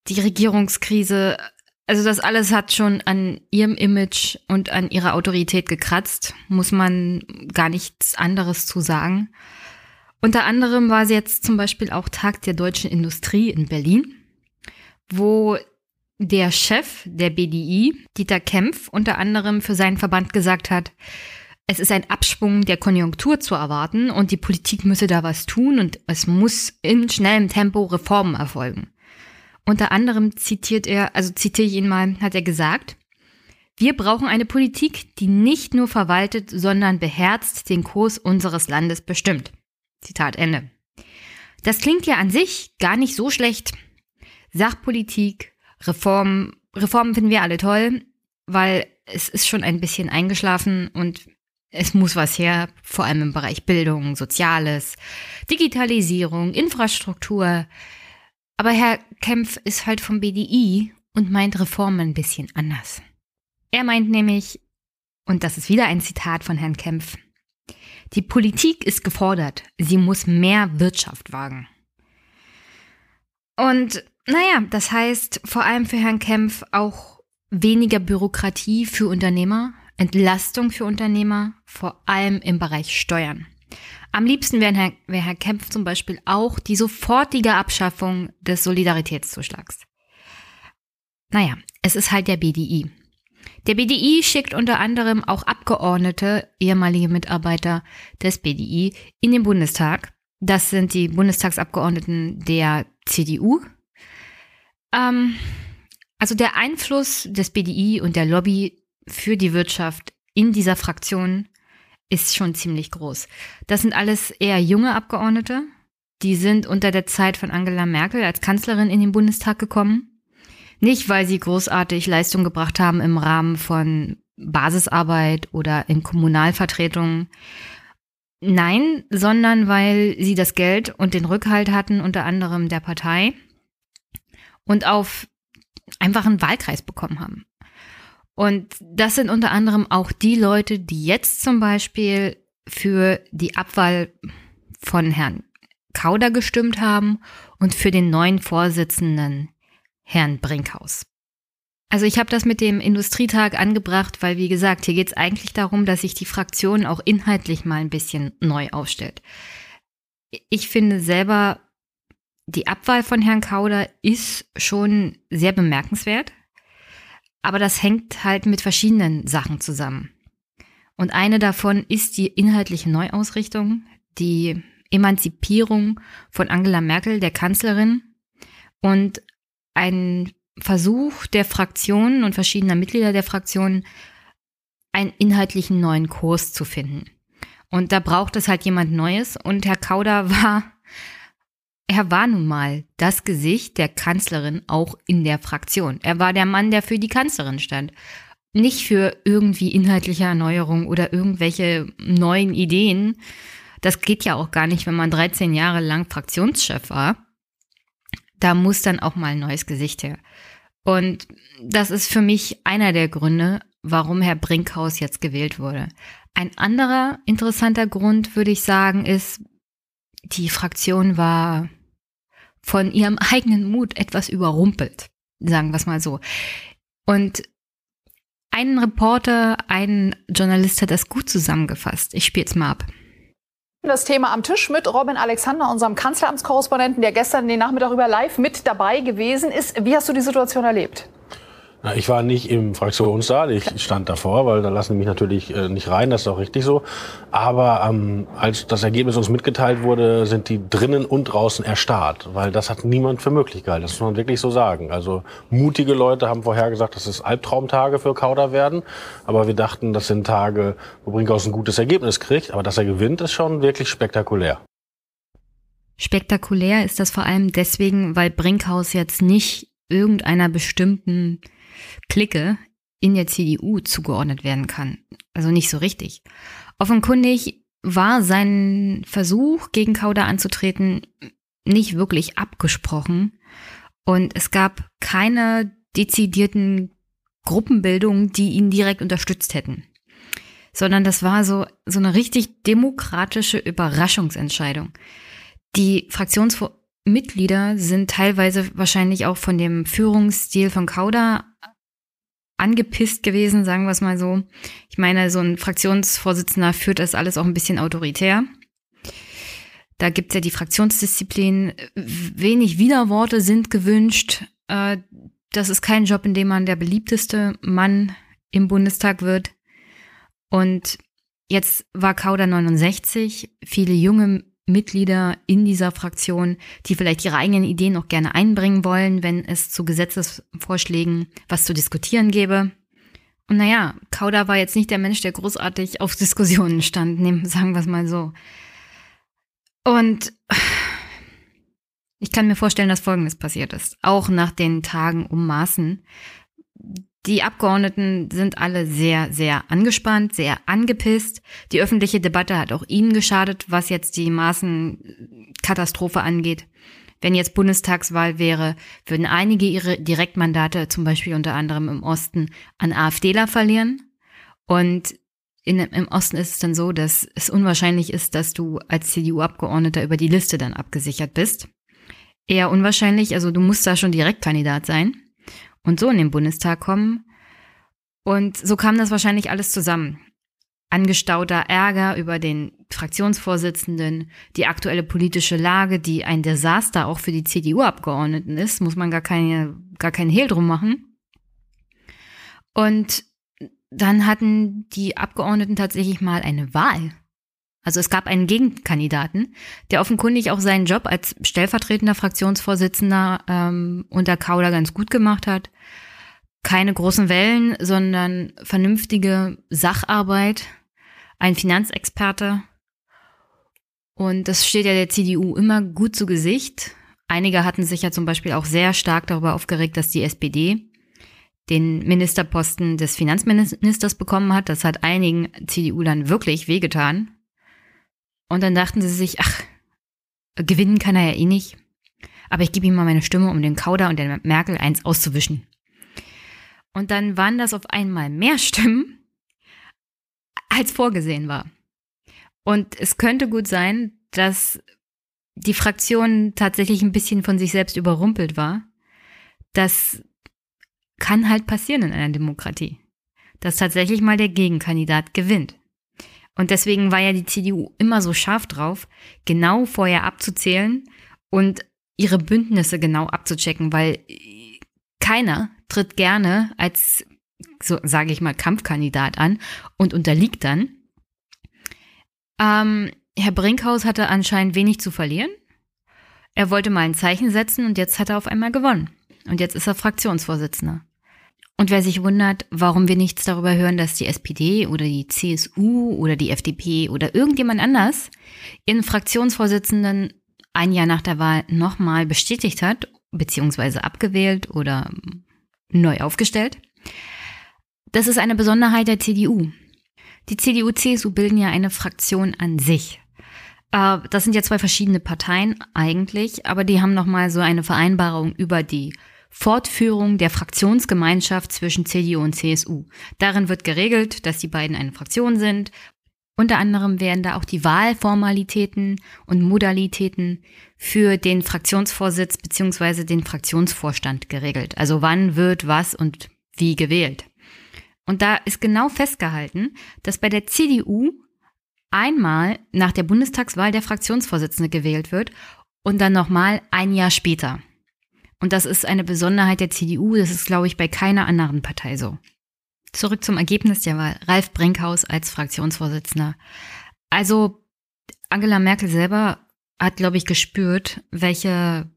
die Regierungskrise. Also das alles hat schon an ihrem Image und an ihrer Autorität gekratzt, muss man gar nichts anderes zu sagen. Unter anderem war es jetzt zum Beispiel auch Tag der deutschen Industrie in Berlin, wo der Chef der BDI, Dieter Kempf, unter anderem für seinen Verband gesagt hat, es ist ein Abschwung der Konjunktur zu erwarten und die Politik müsse da was tun und es muss in schnellem Tempo Reformen erfolgen. Unter anderem zitiert er, also zitiere ich ihn mal, hat er gesagt, wir brauchen eine Politik, die nicht nur verwaltet, sondern beherzt den Kurs unseres Landes bestimmt. Zitat Ende. Das klingt ja an sich gar nicht so schlecht. Sachpolitik, Reformen, Reformen finden wir alle toll, weil es ist schon ein bisschen eingeschlafen und es muss was her, vor allem im Bereich Bildung, Soziales, Digitalisierung, Infrastruktur. Aber Herr Kempf ist halt vom BDI und meint Reformen ein bisschen anders. Er meint nämlich, und das ist wieder ein Zitat von Herrn Kempf, die Politik ist gefordert. Sie muss mehr Wirtschaft wagen. Und naja, das heißt vor allem für Herrn Kempf auch weniger Bürokratie für Unternehmer, Entlastung für Unternehmer, vor allem im Bereich Steuern. Am liebsten wäre Herr, wär Herr Kempf zum Beispiel auch die sofortige Abschaffung des Solidaritätszuschlags. Naja, es ist halt der BDI. Der BDI schickt unter anderem auch Abgeordnete, ehemalige Mitarbeiter des BDI, in den Bundestag. Das sind die Bundestagsabgeordneten der CDU. Ähm, also der Einfluss des BDI und der Lobby für die Wirtschaft in dieser Fraktion ist schon ziemlich groß. Das sind alles eher junge Abgeordnete. Die sind unter der Zeit von Angela Merkel als Kanzlerin in den Bundestag gekommen. Nicht, weil sie großartig Leistung gebracht haben im Rahmen von Basisarbeit oder in Kommunalvertretungen. Nein, sondern weil sie das Geld und den Rückhalt hatten, unter anderem der Partei, und auf einfach einen Wahlkreis bekommen haben. Und das sind unter anderem auch die Leute, die jetzt zum Beispiel für die Abwahl von Herrn Kauder gestimmt haben und für den neuen Vorsitzenden Herrn Brinkhaus. Also ich habe das mit dem Industrietag angebracht, weil wie gesagt, hier geht es eigentlich darum, dass sich die Fraktion auch inhaltlich mal ein bisschen neu aufstellt. Ich finde selber, die Abwahl von Herrn Kauder ist schon sehr bemerkenswert, aber das hängt halt mit verschiedenen Sachen zusammen. Und eine davon ist die inhaltliche Neuausrichtung, die Emanzipierung von Angela Merkel, der Kanzlerin, und ein Versuch der Fraktionen und verschiedener Mitglieder der Fraktionen, einen inhaltlichen neuen Kurs zu finden. Und da braucht es halt jemand Neues. Und Herr Kauder war, er war nun mal das Gesicht der Kanzlerin auch in der Fraktion. Er war der Mann, der für die Kanzlerin stand. Nicht für irgendwie inhaltliche Erneuerung oder irgendwelche neuen Ideen. Das geht ja auch gar nicht, wenn man 13 Jahre lang Fraktionschef war da muss dann auch mal ein neues Gesicht her. Und das ist für mich einer der Gründe, warum Herr Brinkhaus jetzt gewählt wurde. Ein anderer interessanter Grund, würde ich sagen, ist, die Fraktion war von ihrem eigenen Mut etwas überrumpelt, sagen wir es mal so. Und ein Reporter, ein Journalist hat das gut zusammengefasst. Ich spiele es mal ab. Das Thema am Tisch mit Robin Alexander, unserem Kanzleramtskorrespondenten, der gestern den Nachmittag über live mit dabei gewesen ist. Wie hast du die Situation erlebt? Na, ich war nicht im Fraktionssaal, ich stand davor, weil da lassen die mich natürlich äh, nicht rein, das ist auch richtig so. Aber ähm, als das Ergebnis uns mitgeteilt wurde, sind die drinnen und draußen erstarrt, weil das hat niemand für möglich gehalten, das muss man wirklich so sagen. Also mutige Leute haben vorher gesagt, dass es Albtraumtage für Kauder werden, aber wir dachten, das sind Tage, wo Brinkhaus ein gutes Ergebnis kriegt, aber dass er gewinnt, ist schon wirklich spektakulär. Spektakulär ist das vor allem deswegen, weil Brinkhaus jetzt nicht irgendeiner bestimmten Clique in der CDU zugeordnet werden kann. Also nicht so richtig. Offenkundig war sein Versuch, gegen Kauder anzutreten, nicht wirklich abgesprochen. Und es gab keine dezidierten Gruppenbildungen, die ihn direkt unterstützt hätten. Sondern das war so, so eine richtig demokratische Überraschungsentscheidung. Die Fraktionsmitglieder sind teilweise wahrscheinlich auch von dem Führungsstil von Kauder angepisst gewesen, sagen wir es mal so. Ich meine, so ein Fraktionsvorsitzender führt das alles auch ein bisschen autoritär. Da gibt's ja die Fraktionsdisziplin. Wenig Widerworte sind gewünscht. Äh, das ist kein Job, in dem man der beliebteste Mann im Bundestag wird. Und jetzt war Kauder 69. Viele junge Mitglieder in dieser Fraktion, die vielleicht ihre eigenen Ideen noch gerne einbringen wollen, wenn es zu Gesetzesvorschlägen was zu diskutieren gäbe. Und naja, Kauda war jetzt nicht der Mensch, der großartig auf Diskussionen stand, sagen wir es mal so. Und ich kann mir vorstellen, dass Folgendes passiert ist. Auch nach den Tagen um Maßen die Abgeordneten sind alle sehr, sehr angespannt, sehr angepisst. Die öffentliche Debatte hat auch ihnen geschadet, was jetzt die Maßenkatastrophe angeht. Wenn jetzt Bundestagswahl wäre, würden einige ihre Direktmandate, zum Beispiel unter anderem im Osten, an AfDler verlieren. Und in, im Osten ist es dann so, dass es unwahrscheinlich ist, dass du als CDU-Abgeordneter über die Liste dann abgesichert bist. Eher unwahrscheinlich, also du musst da schon Direktkandidat sein und so in den Bundestag kommen. Und so kam das wahrscheinlich alles zusammen. Angestauter Ärger über den Fraktionsvorsitzenden, die aktuelle politische Lage, die ein Desaster auch für die CDU-Abgeordneten ist, muss man gar, keine, gar keinen Hehl drum machen. Und dann hatten die Abgeordneten tatsächlich mal eine Wahl. Also es gab einen Gegenkandidaten, der offenkundig auch seinen Job als stellvertretender Fraktionsvorsitzender ähm, unter Kauder ganz gut gemacht hat. Keine großen Wellen, sondern vernünftige Sacharbeit, ein Finanzexperte. Und das steht ja der CDU immer gut zu Gesicht. Einige hatten sich ja zum Beispiel auch sehr stark darüber aufgeregt, dass die SPD den Ministerposten des Finanzministers bekommen hat. Das hat einigen CDU-Lern wirklich wehgetan. Und dann dachten sie sich, ach, gewinnen kann er ja eh nicht. Aber ich gebe ihm mal meine Stimme, um den Kauder und der Merkel eins auszuwischen. Und dann waren das auf einmal mehr Stimmen, als vorgesehen war. Und es könnte gut sein, dass die Fraktion tatsächlich ein bisschen von sich selbst überrumpelt war. Das kann halt passieren in einer Demokratie, dass tatsächlich mal der Gegenkandidat gewinnt. Und deswegen war ja die CDU immer so scharf drauf, genau vorher abzuzählen und ihre Bündnisse genau abzuchecken, weil keiner tritt gerne als, so sage ich mal, Kampfkandidat an und unterliegt dann. Ähm, Herr Brinkhaus hatte anscheinend wenig zu verlieren. Er wollte mal ein Zeichen setzen und jetzt hat er auf einmal gewonnen. Und jetzt ist er Fraktionsvorsitzender. Und wer sich wundert, warum wir nichts darüber hören, dass die SPD oder die CSU oder die FDP oder irgendjemand anders ihren Fraktionsvorsitzenden ein Jahr nach der Wahl nochmal bestätigt hat, beziehungsweise abgewählt oder neu aufgestellt. Das ist eine Besonderheit der CDU. Die CDU-CSU bilden ja eine Fraktion an sich. Äh, das sind ja zwei verschiedene Parteien eigentlich, aber die haben nochmal so eine Vereinbarung über die Fortführung der Fraktionsgemeinschaft zwischen CDU und CSU. Darin wird geregelt, dass die beiden eine Fraktion sind. Unter anderem werden da auch die Wahlformalitäten und Modalitäten für den Fraktionsvorsitz beziehungsweise den Fraktionsvorstand geregelt. Also wann wird was und wie gewählt. Und da ist genau festgehalten, dass bei der CDU einmal nach der Bundestagswahl der Fraktionsvorsitzende gewählt wird und dann nochmal ein Jahr später. Und das ist eine Besonderheit der CDU, das ist, glaube ich, bei keiner anderen Partei so. Zurück zum Ergebnis der Wahl. Ralf Brinkhaus als Fraktionsvorsitzender. Also Angela Merkel selber hat, glaube ich, gespürt, welche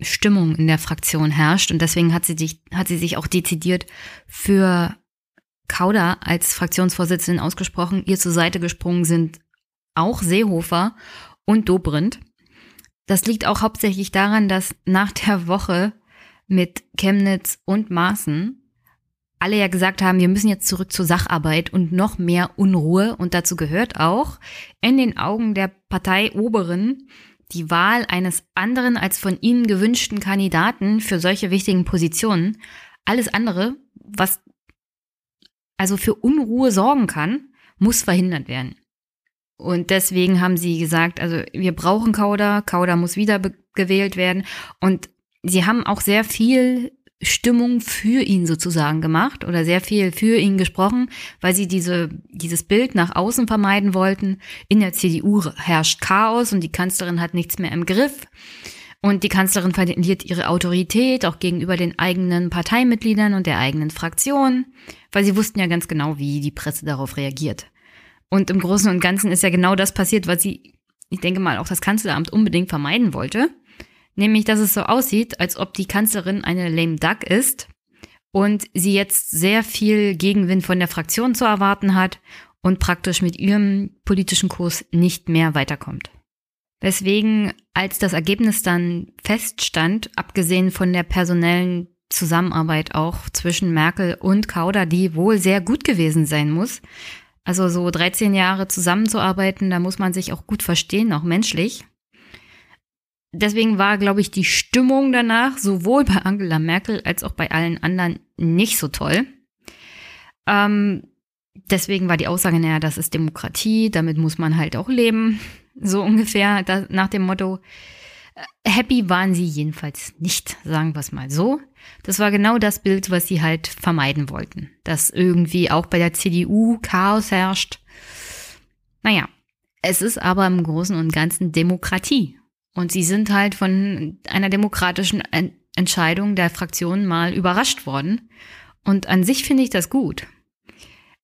Stimmung in der Fraktion herrscht. Und deswegen hat sie, sich, hat sie sich auch dezidiert für Kauder als Fraktionsvorsitzenden ausgesprochen. Ihr zur Seite gesprungen sind auch Seehofer und Dobrindt. Das liegt auch hauptsächlich daran, dass nach der Woche mit Chemnitz und Maaßen alle ja gesagt haben, wir müssen jetzt zurück zur Sacharbeit und noch mehr Unruhe. Und dazu gehört auch in den Augen der Parteioberen die Wahl eines anderen als von ihnen gewünschten Kandidaten für solche wichtigen Positionen. Alles andere, was also für Unruhe sorgen kann, muss verhindert werden. Und deswegen haben sie gesagt, also wir brauchen Kauder, Kauder muss wieder gewählt werden. Und sie haben auch sehr viel Stimmung für ihn sozusagen gemacht oder sehr viel für ihn gesprochen, weil sie diese, dieses Bild nach außen vermeiden wollten. In der CDU herrscht Chaos und die Kanzlerin hat nichts mehr im Griff. Und die Kanzlerin verliert ihre Autorität auch gegenüber den eigenen Parteimitgliedern und der eigenen Fraktion, weil sie wussten ja ganz genau, wie die Presse darauf reagiert. Und im Großen und Ganzen ist ja genau das passiert, was sie, ich denke mal, auch das Kanzleramt unbedingt vermeiden wollte. Nämlich, dass es so aussieht, als ob die Kanzlerin eine lame duck ist und sie jetzt sehr viel Gegenwind von der Fraktion zu erwarten hat und praktisch mit ihrem politischen Kurs nicht mehr weiterkommt. Weswegen, als das Ergebnis dann feststand, abgesehen von der personellen Zusammenarbeit auch zwischen Merkel und Kauder, die wohl sehr gut gewesen sein muss, also so 13 Jahre zusammenzuarbeiten, da muss man sich auch gut verstehen, auch menschlich. Deswegen war, glaube ich, die Stimmung danach sowohl bei Angela Merkel als auch bei allen anderen nicht so toll. Ähm, deswegen war die Aussage, naja, das ist Demokratie, damit muss man halt auch leben. So ungefähr da, nach dem Motto, Happy waren sie jedenfalls nicht, sagen wir es mal so. Das war genau das Bild, was sie halt vermeiden wollten. Dass irgendwie auch bei der CDU Chaos herrscht. Naja, es ist aber im Großen und Ganzen Demokratie. Und sie sind halt von einer demokratischen Entscheidung der Fraktion mal überrascht worden. Und an sich finde ich das gut.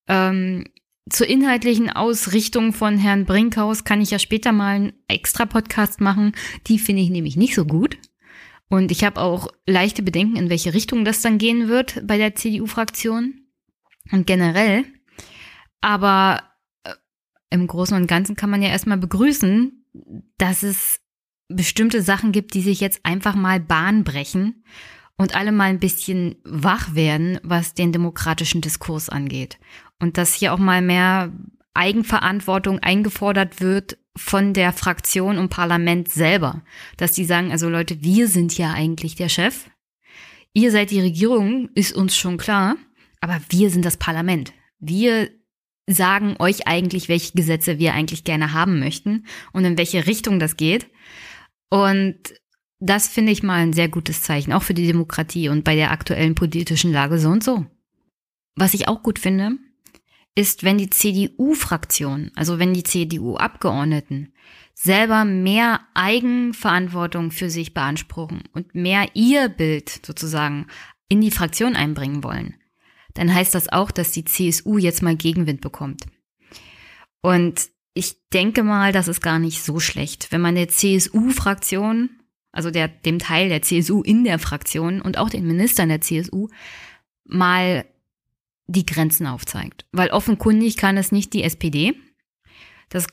Ähm, zur inhaltlichen Ausrichtung von Herrn Brinkhaus kann ich ja später mal einen extra Podcast machen. Die finde ich nämlich nicht so gut. Und ich habe auch leichte Bedenken, in welche Richtung das dann gehen wird bei der CDU-Fraktion und generell. Aber äh, im Großen und Ganzen kann man ja erstmal begrüßen, dass es bestimmte Sachen gibt, die sich jetzt einfach mal Bahn brechen und alle mal ein bisschen wach werden, was den demokratischen Diskurs angeht. Und dass hier auch mal mehr Eigenverantwortung eingefordert wird von der Fraktion und Parlament selber. Dass die sagen, also Leute, wir sind ja eigentlich der Chef. Ihr seid die Regierung, ist uns schon klar, aber wir sind das Parlament. Wir sagen euch eigentlich, welche Gesetze wir eigentlich gerne haben möchten und in welche Richtung das geht. Und das finde ich mal ein sehr gutes Zeichen, auch für die Demokratie und bei der aktuellen politischen Lage so und so. Was ich auch gut finde, ist, wenn die CDU-Fraktion, also wenn die CDU-Abgeordneten selber mehr Eigenverantwortung für sich beanspruchen und mehr ihr Bild sozusagen in die Fraktion einbringen wollen, dann heißt das auch, dass die CSU jetzt mal Gegenwind bekommt. Und ich denke mal, das ist gar nicht so schlecht, wenn man der CSU-Fraktion, also der, dem Teil der CSU in der Fraktion und auch den Ministern der CSU mal die Grenzen aufzeigt. Weil offenkundig kann es nicht die SPD. Das,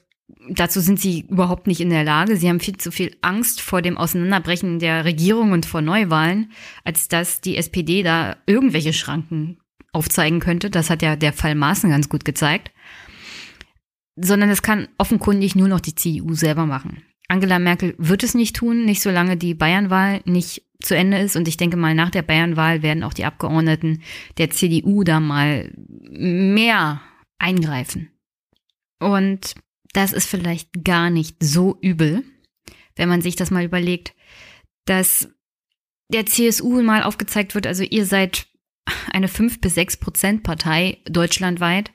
dazu sind sie überhaupt nicht in der Lage. Sie haben viel zu viel Angst vor dem Auseinanderbrechen der Regierung und vor Neuwahlen, als dass die SPD da irgendwelche Schranken aufzeigen könnte. Das hat ja der Fall Maaßen ganz gut gezeigt. Sondern es kann offenkundig nur noch die CDU selber machen. Angela Merkel wird es nicht tun, nicht solange die Bayernwahl nicht zu Ende ist. Und ich denke mal, nach der Bayernwahl werden auch die Abgeordneten der CDU da mal mehr eingreifen. Und das ist vielleicht gar nicht so übel, wenn man sich das mal überlegt, dass der CSU mal aufgezeigt wird, also ihr seid eine 5 bis 6 Prozent Partei deutschlandweit.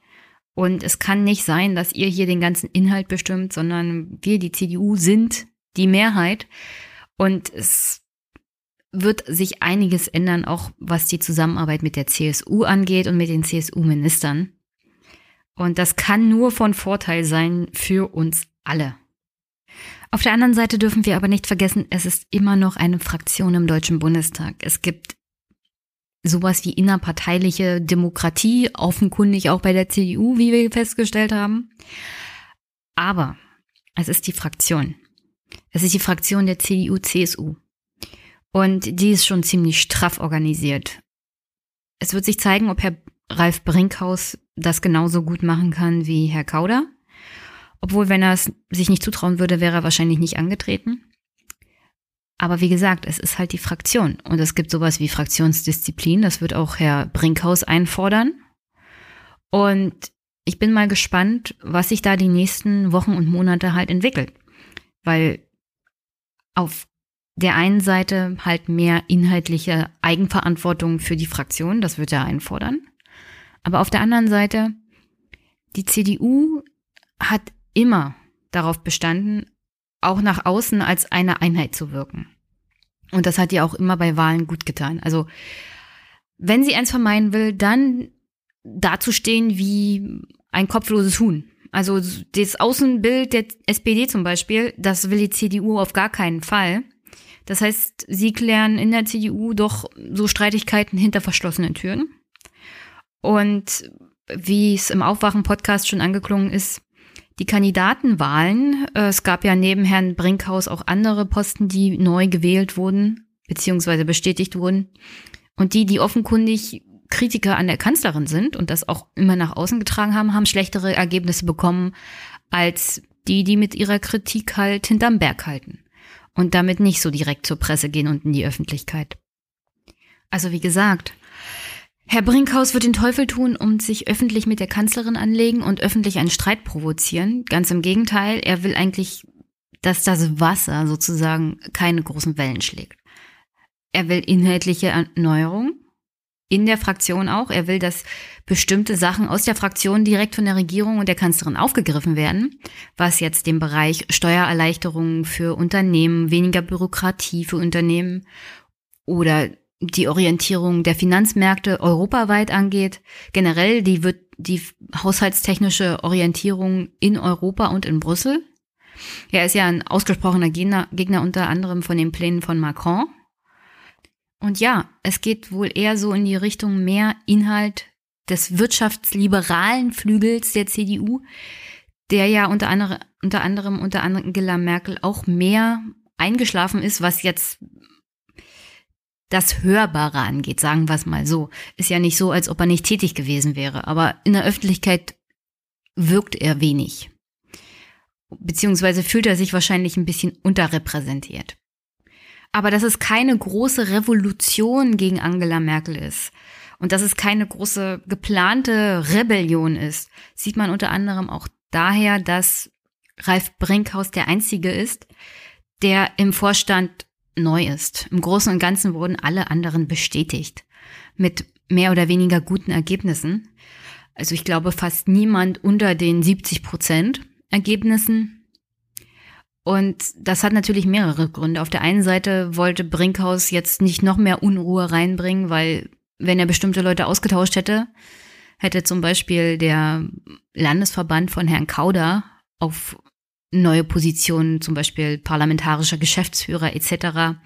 Und es kann nicht sein, dass ihr hier den ganzen Inhalt bestimmt, sondern wir, die CDU, sind die Mehrheit. Und es wird sich einiges ändern, auch was die Zusammenarbeit mit der CSU angeht und mit den CSU-Ministern. Und das kann nur von Vorteil sein für uns alle. Auf der anderen Seite dürfen wir aber nicht vergessen, es ist immer noch eine Fraktion im Deutschen Bundestag. Es gibt sowas wie innerparteiliche Demokratie, offenkundig auch bei der CDU, wie wir festgestellt haben. Aber es ist die Fraktion. Es ist die Fraktion der CDU-CSU. Und die ist schon ziemlich straff organisiert. Es wird sich zeigen, ob Herr Ralf Brinkhaus das genauso gut machen kann wie Herr Kauder. Obwohl, wenn er es sich nicht zutrauen würde, wäre er wahrscheinlich nicht angetreten. Aber wie gesagt, es ist halt die Fraktion. Und es gibt sowas wie Fraktionsdisziplin. Das wird auch Herr Brinkhaus einfordern. Und ich bin mal gespannt, was sich da die nächsten Wochen und Monate halt entwickelt. Weil auf der einen Seite halt mehr inhaltliche Eigenverantwortung für die Fraktion, das wird er einfordern. Aber auf der anderen Seite, die CDU hat immer darauf bestanden, auch nach außen als eine Einheit zu wirken. Und das hat ihr auch immer bei Wahlen gut getan. Also, wenn sie eins vermeiden will, dann dazustehen wie ein kopfloses Huhn. Also das Außenbild der SPD zum Beispiel, das will die CDU auf gar keinen Fall. Das heißt, sie klären in der CDU doch so Streitigkeiten hinter verschlossenen Türen. Und wie es im Aufwachen-Podcast schon angeklungen ist, die Kandidatenwahlen, äh, es gab ja neben Herrn Brinkhaus auch andere Posten, die neu gewählt wurden, beziehungsweise bestätigt wurden. Und die, die offenkundig Kritiker an der Kanzlerin sind und das auch immer nach außen getragen haben, haben schlechtere Ergebnisse bekommen als die, die mit ihrer Kritik halt hinterm Berg halten und damit nicht so direkt zur Presse gehen und in die Öffentlichkeit. Also wie gesagt, Herr Brinkhaus wird den Teufel tun und sich öffentlich mit der Kanzlerin anlegen und öffentlich einen Streit provozieren. Ganz im Gegenteil, er will eigentlich, dass das Wasser sozusagen keine großen Wellen schlägt. Er will inhaltliche Erneuerung in der Fraktion auch. Er will, dass bestimmte Sachen aus der Fraktion direkt von der Regierung und der Kanzlerin aufgegriffen werden, was jetzt den Bereich Steuererleichterungen für Unternehmen, weniger Bürokratie für Unternehmen oder die Orientierung der Finanzmärkte europaweit angeht. Generell die wird die haushaltstechnische Orientierung in Europa und in Brüssel. Er ist ja ein ausgesprochener Gegner, unter anderem von den Plänen von Macron. Und ja, es geht wohl eher so in die Richtung mehr Inhalt des wirtschaftsliberalen Flügels der CDU, der ja unter, andere, unter anderem unter Angela Merkel auch mehr eingeschlafen ist, was jetzt das Hörbare angeht, sagen wir es mal so. Ist ja nicht so, als ob er nicht tätig gewesen wäre, aber in der Öffentlichkeit wirkt er wenig. Beziehungsweise fühlt er sich wahrscheinlich ein bisschen unterrepräsentiert. Aber dass es keine große Revolution gegen Angela Merkel ist und dass es keine große geplante Rebellion ist, sieht man unter anderem auch daher, dass Ralf Brinkhaus der Einzige ist, der im Vorstand neu ist. Im Großen und Ganzen wurden alle anderen bestätigt. Mit mehr oder weniger guten Ergebnissen. Also ich glaube fast niemand unter den 70 Prozent Ergebnissen. Und das hat natürlich mehrere Gründe. Auf der einen Seite wollte Brinkhaus jetzt nicht noch mehr Unruhe reinbringen, weil wenn er bestimmte Leute ausgetauscht hätte, hätte zum Beispiel der Landesverband von Herrn Kauder auf neue Positionen, zum Beispiel parlamentarischer Geschäftsführer etc.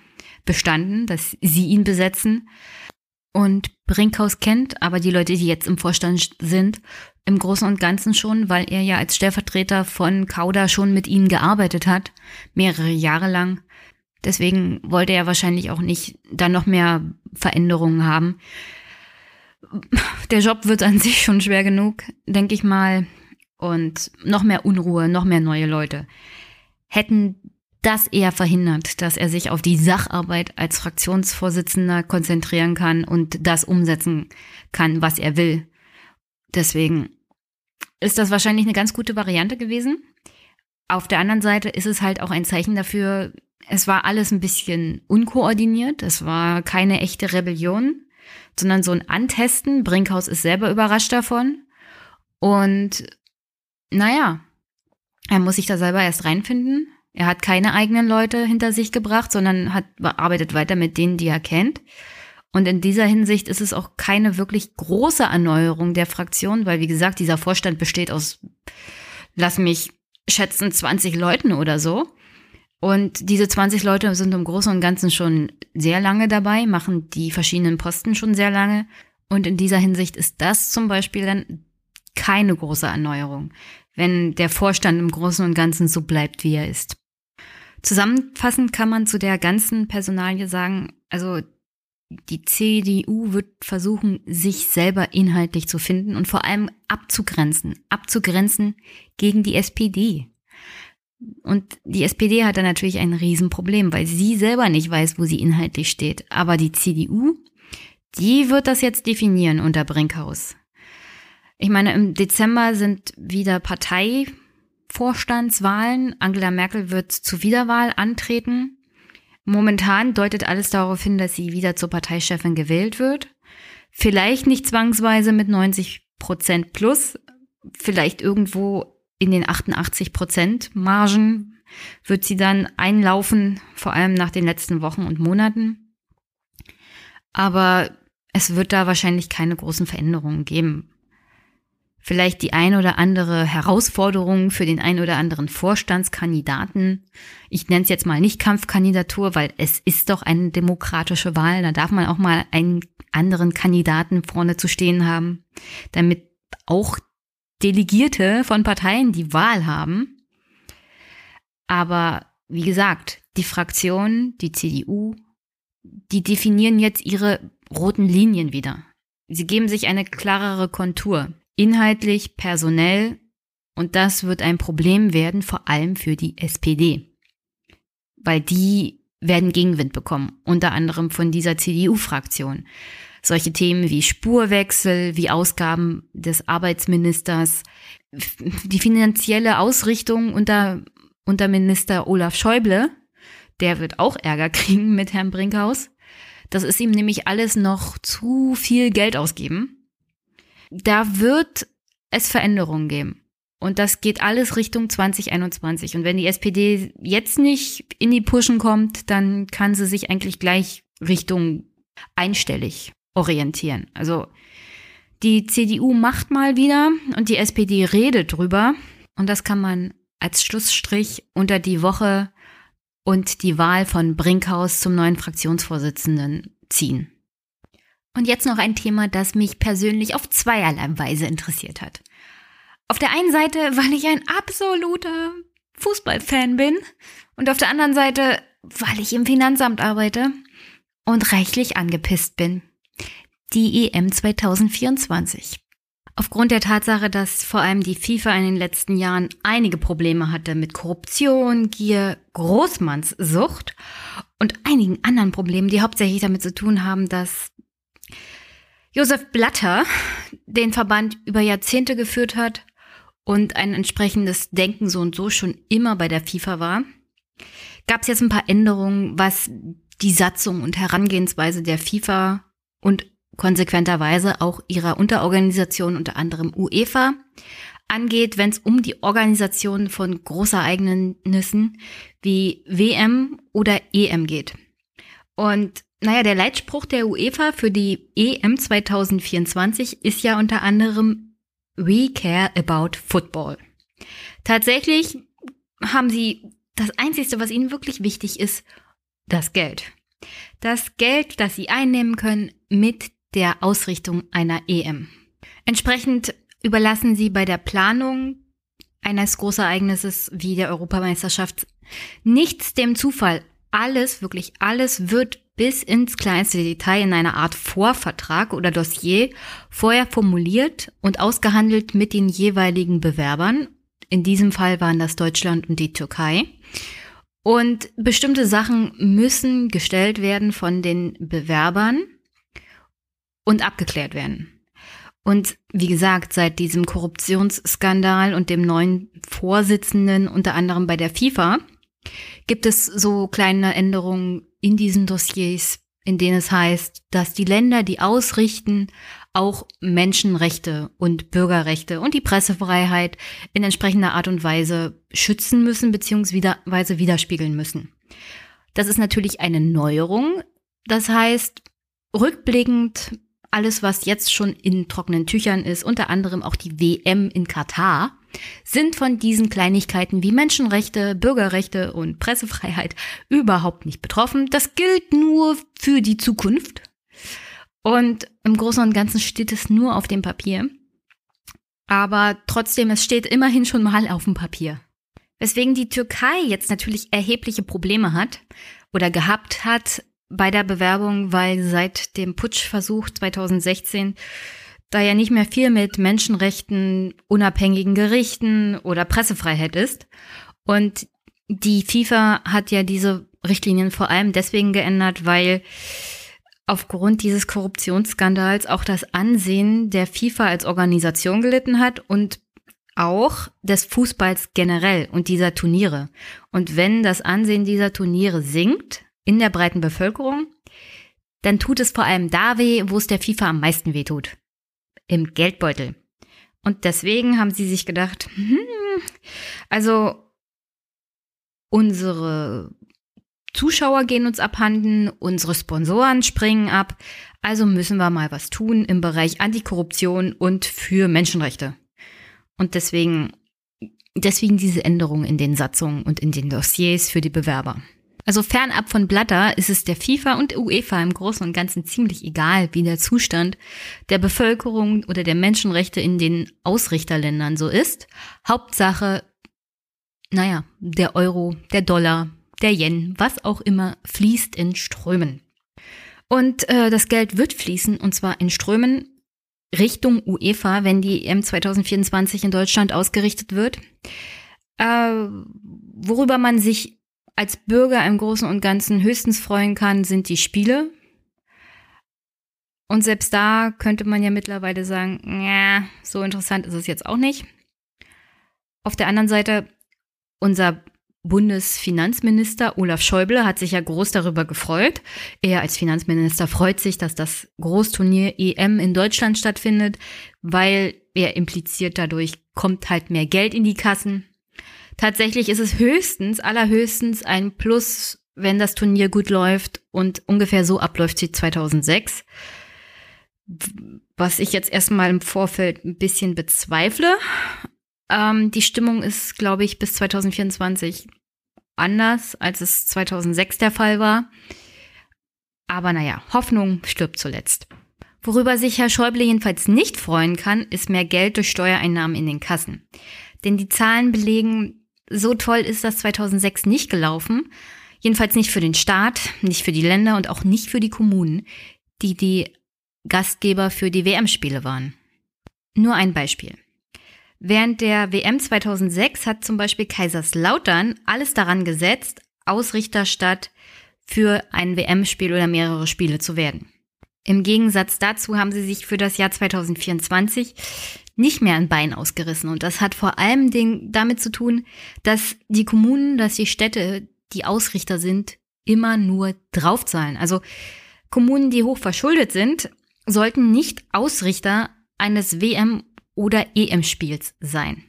bestanden, dass sie ihn besetzen. Und Brinkhaus kennt aber die Leute, die jetzt im Vorstand sind, im Großen und Ganzen schon, weil er ja als Stellvertreter von Kauda schon mit ihnen gearbeitet hat, mehrere Jahre lang. Deswegen wollte er wahrscheinlich auch nicht dann noch mehr Veränderungen haben. Der Job wird an sich schon schwer genug, denke ich mal und noch mehr Unruhe, noch mehr neue Leute, hätten das eher verhindert, dass er sich auf die Sacharbeit als Fraktionsvorsitzender konzentrieren kann und das umsetzen kann, was er will. Deswegen ist das wahrscheinlich eine ganz gute Variante gewesen. Auf der anderen Seite ist es halt auch ein Zeichen dafür, es war alles ein bisschen unkoordiniert, es war keine echte Rebellion, sondern so ein Antesten. Brinkhaus ist selber überrascht davon. Und naja, er muss sich da selber erst reinfinden. Er hat keine eigenen Leute hinter sich gebracht, sondern hat arbeitet weiter mit denen, die er kennt. Und in dieser Hinsicht ist es auch keine wirklich große Erneuerung der Fraktion, weil wie gesagt, dieser Vorstand besteht aus, lass mich schätzen, 20 Leuten oder so. Und diese 20 Leute sind im Großen und Ganzen schon sehr lange dabei, machen die verschiedenen Posten schon sehr lange. Und in dieser Hinsicht ist das zum Beispiel dann keine große Erneuerung, wenn der Vorstand im Großen und Ganzen so bleibt, wie er ist. Zusammenfassend kann man zu der ganzen Personalie sagen, also die CDU wird versuchen, sich selber inhaltlich zu finden und vor allem abzugrenzen, abzugrenzen gegen die SPD. Und die SPD hat da natürlich ein Riesenproblem, weil sie selber nicht weiß, wo sie inhaltlich steht. Aber die CDU, die wird das jetzt definieren unter Brinkhaus. Ich meine, im Dezember sind wieder Parteivorstandswahlen. Angela Merkel wird zur Wiederwahl antreten. Momentan deutet alles darauf hin, dass sie wieder zur Parteichefin gewählt wird. Vielleicht nicht zwangsweise mit 90 Prozent plus, vielleicht irgendwo in den 88 Prozent Margen wird sie dann einlaufen, vor allem nach den letzten Wochen und Monaten. Aber es wird da wahrscheinlich keine großen Veränderungen geben vielleicht die ein oder andere Herausforderung für den ein oder anderen Vorstandskandidaten. Ich nenne es jetzt mal nicht Kampfkandidatur, weil es ist doch eine demokratische Wahl. Da darf man auch mal einen anderen Kandidaten vorne zu stehen haben, damit auch Delegierte von Parteien die Wahl haben. Aber wie gesagt, die Fraktion, die CDU, die definieren jetzt ihre roten Linien wieder. Sie geben sich eine klarere Kontur inhaltlich, personell und das wird ein Problem werden, vor allem für die SPD, weil die werden Gegenwind bekommen, unter anderem von dieser CDU-Fraktion. Solche Themen wie Spurwechsel, wie Ausgaben des Arbeitsministers, die finanzielle Ausrichtung unter, unter Minister Olaf Schäuble, der wird auch Ärger kriegen mit Herrn Brinkhaus. Das ist ihm nämlich alles noch zu viel Geld ausgeben. Da wird es Veränderungen geben. Und das geht alles Richtung 2021. Und wenn die SPD jetzt nicht in die Pushen kommt, dann kann sie sich eigentlich gleich Richtung einstellig orientieren. Also die CDU macht mal wieder und die SPD redet drüber. Und das kann man als Schlussstrich unter die Woche und die Wahl von Brinkhaus zum neuen Fraktionsvorsitzenden ziehen. Und jetzt noch ein Thema, das mich persönlich auf zweierlei Weise interessiert hat. Auf der einen Seite, weil ich ein absoluter Fußballfan bin und auf der anderen Seite, weil ich im Finanzamt arbeite und reichlich angepisst bin. Die EM 2024. Aufgrund der Tatsache, dass vor allem die FIFA in den letzten Jahren einige Probleme hatte mit Korruption, Gier, Großmannssucht und einigen anderen Problemen, die hauptsächlich damit zu tun haben, dass Josef Blatter den Verband über Jahrzehnte geführt hat und ein entsprechendes Denken so und so schon immer bei der FIFA war, gab es jetzt ein paar Änderungen, was die Satzung und Herangehensweise der FIFA und konsequenterweise auch ihrer Unterorganisation, unter anderem UEFA, angeht, wenn es um die Organisation von Großereignissen wie WM oder EM geht. Und naja, der Leitspruch der UEFA für die EM 2024 ist ja unter anderem We care about football. Tatsächlich haben sie das Einzige, was ihnen wirklich wichtig ist, das Geld. Das Geld, das sie einnehmen können mit der Ausrichtung einer EM. Entsprechend überlassen sie bei der Planung eines Großereignisses wie der Europameisterschaft nichts dem Zufall. Alles, wirklich alles wird bis ins kleinste Detail in einer Art Vorvertrag oder Dossier vorher formuliert und ausgehandelt mit den jeweiligen Bewerbern. In diesem Fall waren das Deutschland und die Türkei. Und bestimmte Sachen müssen gestellt werden von den Bewerbern und abgeklärt werden. Und wie gesagt, seit diesem Korruptionsskandal und dem neuen Vorsitzenden unter anderem bei der FIFA gibt es so kleine Änderungen in diesen Dossiers, in denen es heißt, dass die Länder, die ausrichten, auch Menschenrechte und Bürgerrechte und die Pressefreiheit in entsprechender Art und Weise schützen müssen bzw. widerspiegeln müssen. Das ist natürlich eine Neuerung. Das heißt, rückblickend alles, was jetzt schon in trockenen Tüchern ist, unter anderem auch die WM in Katar, sind von diesen Kleinigkeiten wie Menschenrechte, Bürgerrechte und Pressefreiheit überhaupt nicht betroffen. Das gilt nur für die Zukunft. Und im Großen und Ganzen steht es nur auf dem Papier. Aber trotzdem, es steht immerhin schon mal auf dem Papier. Weswegen die Türkei jetzt natürlich erhebliche Probleme hat oder gehabt hat, bei der Bewerbung, weil seit dem Putschversuch 2016 da ja nicht mehr viel mit Menschenrechten, unabhängigen Gerichten oder Pressefreiheit ist. Und die FIFA hat ja diese Richtlinien vor allem deswegen geändert, weil aufgrund dieses Korruptionsskandals auch das Ansehen der FIFA als Organisation gelitten hat und auch des Fußballs generell und dieser Turniere. Und wenn das Ansehen dieser Turniere sinkt, in der breiten Bevölkerung, dann tut es vor allem da weh, wo es der FIFA am meisten weh tut. Im Geldbeutel. Und deswegen haben sie sich gedacht, hm, also unsere Zuschauer gehen uns abhanden, unsere Sponsoren springen ab, also müssen wir mal was tun im Bereich Antikorruption und für Menschenrechte. Und deswegen, deswegen diese Änderungen in den Satzungen und in den Dossiers für die Bewerber. Also fernab von Blatter ist es der FIFA und UEFA im Großen und Ganzen ziemlich egal, wie der Zustand der Bevölkerung oder der Menschenrechte in den Ausrichterländern so ist. Hauptsache, naja, der Euro, der Dollar, der Yen, was auch immer, fließt in Strömen. Und äh, das Geld wird fließen, und zwar in Strömen Richtung UEFA, wenn die EM 2024 in Deutschland ausgerichtet wird. Äh, worüber man sich als Bürger im Großen und Ganzen höchstens freuen kann, sind die Spiele. Und selbst da könnte man ja mittlerweile sagen, ja, so interessant ist es jetzt auch nicht. Auf der anderen Seite, unser Bundesfinanzminister Olaf Schäuble hat sich ja groß darüber gefreut. Er als Finanzminister freut sich, dass das Großturnier EM in Deutschland stattfindet, weil er impliziert dadurch kommt halt mehr Geld in die Kassen. Tatsächlich ist es höchstens, allerhöchstens ein Plus, wenn das Turnier gut läuft und ungefähr so abläuft wie 2006. Was ich jetzt erstmal im Vorfeld ein bisschen bezweifle. Ähm, die Stimmung ist, glaube ich, bis 2024 anders, als es 2006 der Fall war. Aber naja, Hoffnung stirbt zuletzt. Worüber sich Herr Schäuble jedenfalls nicht freuen kann, ist mehr Geld durch Steuereinnahmen in den Kassen. Denn die Zahlen belegen, so toll ist das 2006 nicht gelaufen. Jedenfalls nicht für den Staat, nicht für die Länder und auch nicht für die Kommunen, die die Gastgeber für die WM-Spiele waren. Nur ein Beispiel. Während der WM 2006 hat zum Beispiel Kaiserslautern alles daran gesetzt, Ausrichterstadt für ein WM-Spiel oder mehrere Spiele zu werden. Im Gegensatz dazu haben sie sich für das Jahr 2024 nicht mehr ein Bein ausgerissen. Und das hat vor allem damit zu tun, dass die Kommunen, dass die Städte, die Ausrichter sind, immer nur draufzahlen. Also Kommunen, die hoch verschuldet sind, sollten nicht Ausrichter eines WM- oder EM-Spiels sein.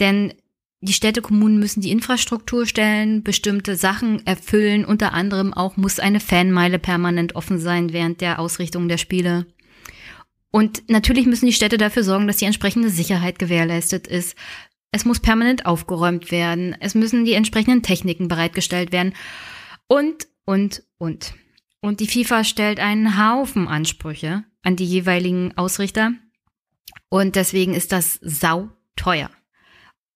Denn die Städte, Kommunen müssen die Infrastruktur stellen, bestimmte Sachen erfüllen. Unter anderem auch muss eine Fanmeile permanent offen sein während der Ausrichtung der Spiele. Und natürlich müssen die Städte dafür sorgen, dass die entsprechende Sicherheit gewährleistet ist. Es muss permanent aufgeräumt werden. Es müssen die entsprechenden Techniken bereitgestellt werden. Und, und, und. Und die FIFA stellt einen Haufen Ansprüche an die jeweiligen Ausrichter. Und deswegen ist das sau teuer.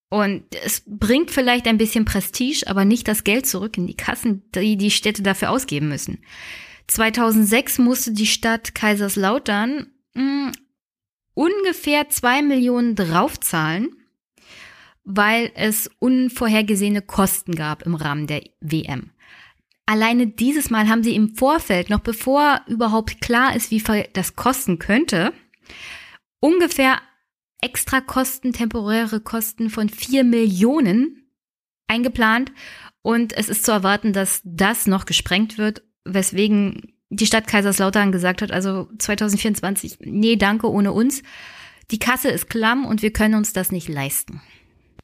Und es bringt vielleicht ein bisschen Prestige, aber nicht das Geld zurück in die Kassen, die die Städte dafür ausgeben müssen. 2006 musste die Stadt Kaiserslautern mh, hm, ungefähr zwei Millionen draufzahlen, weil es unvorhergesehene Kosten gab im Rahmen der WM. Alleine dieses Mal haben sie im Vorfeld, noch bevor überhaupt klar ist, wie viel das kosten könnte, ungefähr extra Kosten, temporäre Kosten von vier Millionen eingeplant. Und es ist zu erwarten, dass das noch gesprengt wird, weswegen die Stadt Kaiserslautern gesagt hat, also 2024, nee, danke, ohne uns. Die Kasse ist klamm und wir können uns das nicht leisten.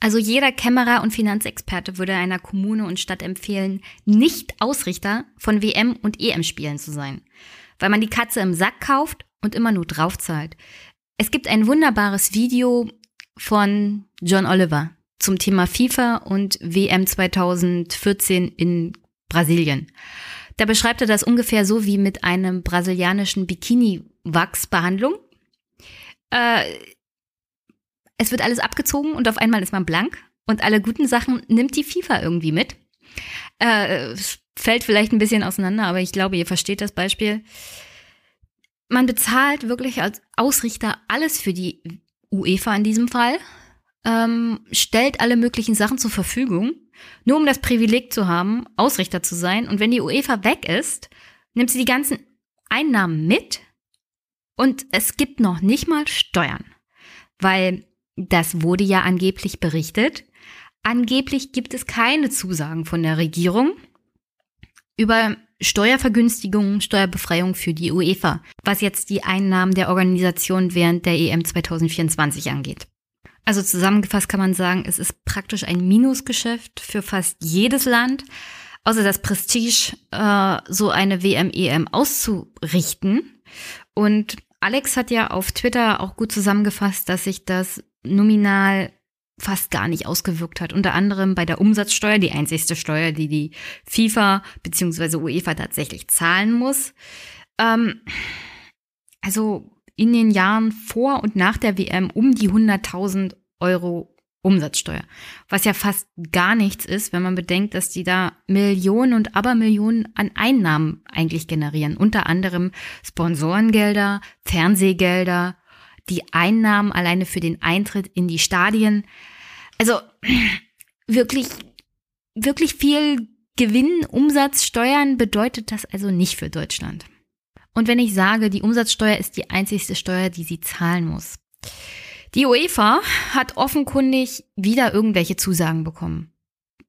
Also jeder Kämmerer und Finanzexperte würde einer Kommune und Stadt empfehlen, nicht Ausrichter von WM- und EM-Spielen zu sein, weil man die Katze im Sack kauft und immer nur draufzahlt. Es gibt ein wunderbares Video von John Oliver zum Thema FIFA und WM 2014 in Brasilien. Da beschreibt er das ungefähr so wie mit einem brasilianischen Bikini-Wachsbehandlung. Äh, es wird alles abgezogen und auf einmal ist man blank und alle guten Sachen nimmt die FIFA irgendwie mit. Äh, fällt vielleicht ein bisschen auseinander, aber ich glaube, ihr versteht das Beispiel man bezahlt wirklich als Ausrichter alles für die UEFA in diesem Fall, ähm, stellt alle möglichen Sachen zur Verfügung, nur um das Privileg zu haben, Ausrichter zu sein. Und wenn die UEFA weg ist, nimmt sie die ganzen Einnahmen mit und es gibt noch nicht mal Steuern, weil das wurde ja angeblich berichtet. Angeblich gibt es keine Zusagen von der Regierung über Steuervergünstigungen, Steuerbefreiung für die UEFA, was jetzt die Einnahmen der Organisation während der EM 2024 angeht. Also zusammengefasst kann man sagen, es ist praktisch ein Minusgeschäft für fast jedes Land, außer das Prestige, äh, so eine WM-EM auszurichten. Und Alex hat ja auf Twitter auch gut zusammengefasst, dass sich das nominal fast gar nicht ausgewirkt hat. Unter anderem bei der Umsatzsteuer, die einzigste Steuer, die die FIFA bzw. UEFA tatsächlich zahlen muss. Ähm, also in den Jahren vor und nach der WM um die 100.000 Euro Umsatzsteuer, was ja fast gar nichts ist, wenn man bedenkt, dass die da Millionen und Abermillionen an Einnahmen eigentlich generieren. Unter anderem Sponsorengelder, Fernsehgelder die Einnahmen alleine für den Eintritt in die Stadien. Also wirklich, wirklich viel Gewinn, Umsatz, Steuern bedeutet das also nicht für Deutschland. Und wenn ich sage, die Umsatzsteuer ist die einzigste Steuer, die sie zahlen muss. Die UEFA hat offenkundig wieder irgendwelche Zusagen bekommen.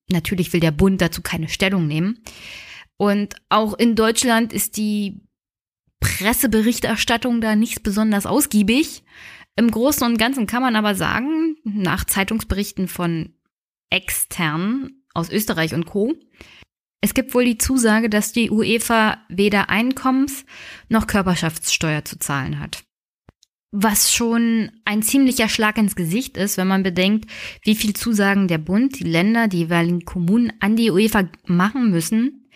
Natürlich will der Bund dazu keine Stellung nehmen. Und auch in Deutschland ist die Presseberichterstattung da nicht besonders ausgiebig. Im Großen und Ganzen kann man aber sagen, nach Zeitungsberichten von externen aus Österreich und Co. Es gibt wohl die Zusage, dass die UEFA weder Einkommens- noch Körperschaftssteuer zu zahlen hat. Was schon ein ziemlicher Schlag ins Gesicht ist, wenn man bedenkt, wie viel Zusagen der Bund, die Länder, die jeweiligen Kommunen an die UEFA machen müssen,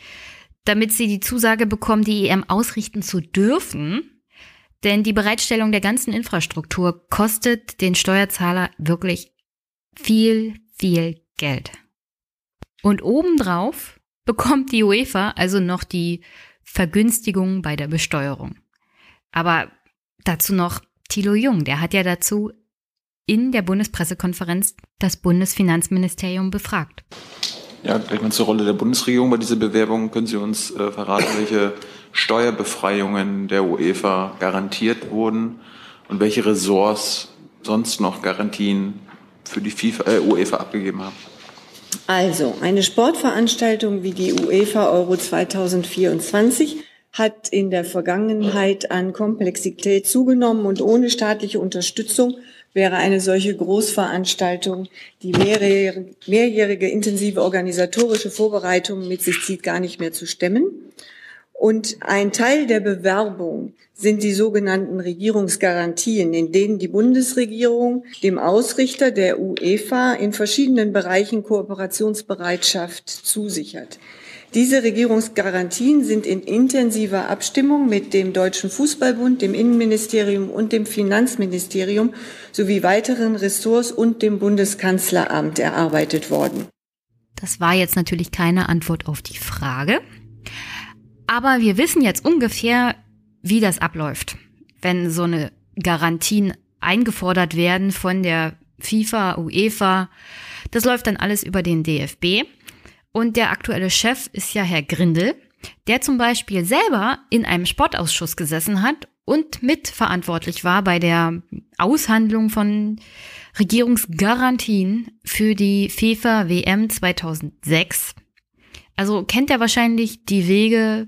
damit sie die Zusage bekommen, die EM ausrichten zu dürfen. Denn die Bereitstellung der ganzen Infrastruktur kostet den Steuerzahler wirklich viel, viel Geld. Und obendrauf bekommt die UEFA also noch die Vergünstigung bei der Besteuerung. Aber dazu noch Thilo Jung, der hat ja dazu in der Bundespressekonferenz das Bundesfinanzministerium befragt. Ja, gleich mal zur Rolle der Bundesregierung bei dieser Bewerbung. Können Sie uns äh, verraten, welche Steuerbefreiungen der UEFA garantiert wurden und welche Ressorts sonst noch Garantien für die FIFA, äh, UEFA abgegeben haben? Also, eine Sportveranstaltung wie die UEFA Euro 2024 hat in der Vergangenheit an Komplexität zugenommen und ohne staatliche Unterstützung wäre eine solche Großveranstaltung, die mehrjährige, mehrjährige intensive organisatorische Vorbereitungen mit sich zieht, gar nicht mehr zu stemmen. Und ein Teil der Bewerbung sind die sogenannten Regierungsgarantien, in denen die Bundesregierung dem Ausrichter der UEFA in verschiedenen Bereichen Kooperationsbereitschaft zusichert. Diese Regierungsgarantien sind in intensiver Abstimmung mit dem Deutschen Fußballbund, dem Innenministerium und dem Finanzministerium sowie weiteren Ressorts und dem Bundeskanzleramt erarbeitet worden. Das war jetzt natürlich keine Antwort auf die Frage. Aber wir wissen jetzt ungefähr, wie das abläuft, wenn so eine Garantien eingefordert werden von der FIFA, UEFA. Das läuft dann alles über den DFB. Und der aktuelle Chef ist ja Herr Grindel, der zum Beispiel selber in einem Sportausschuss gesessen hat und mitverantwortlich war bei der Aushandlung von Regierungsgarantien für die FIFA WM 2006. Also kennt er wahrscheinlich die Wege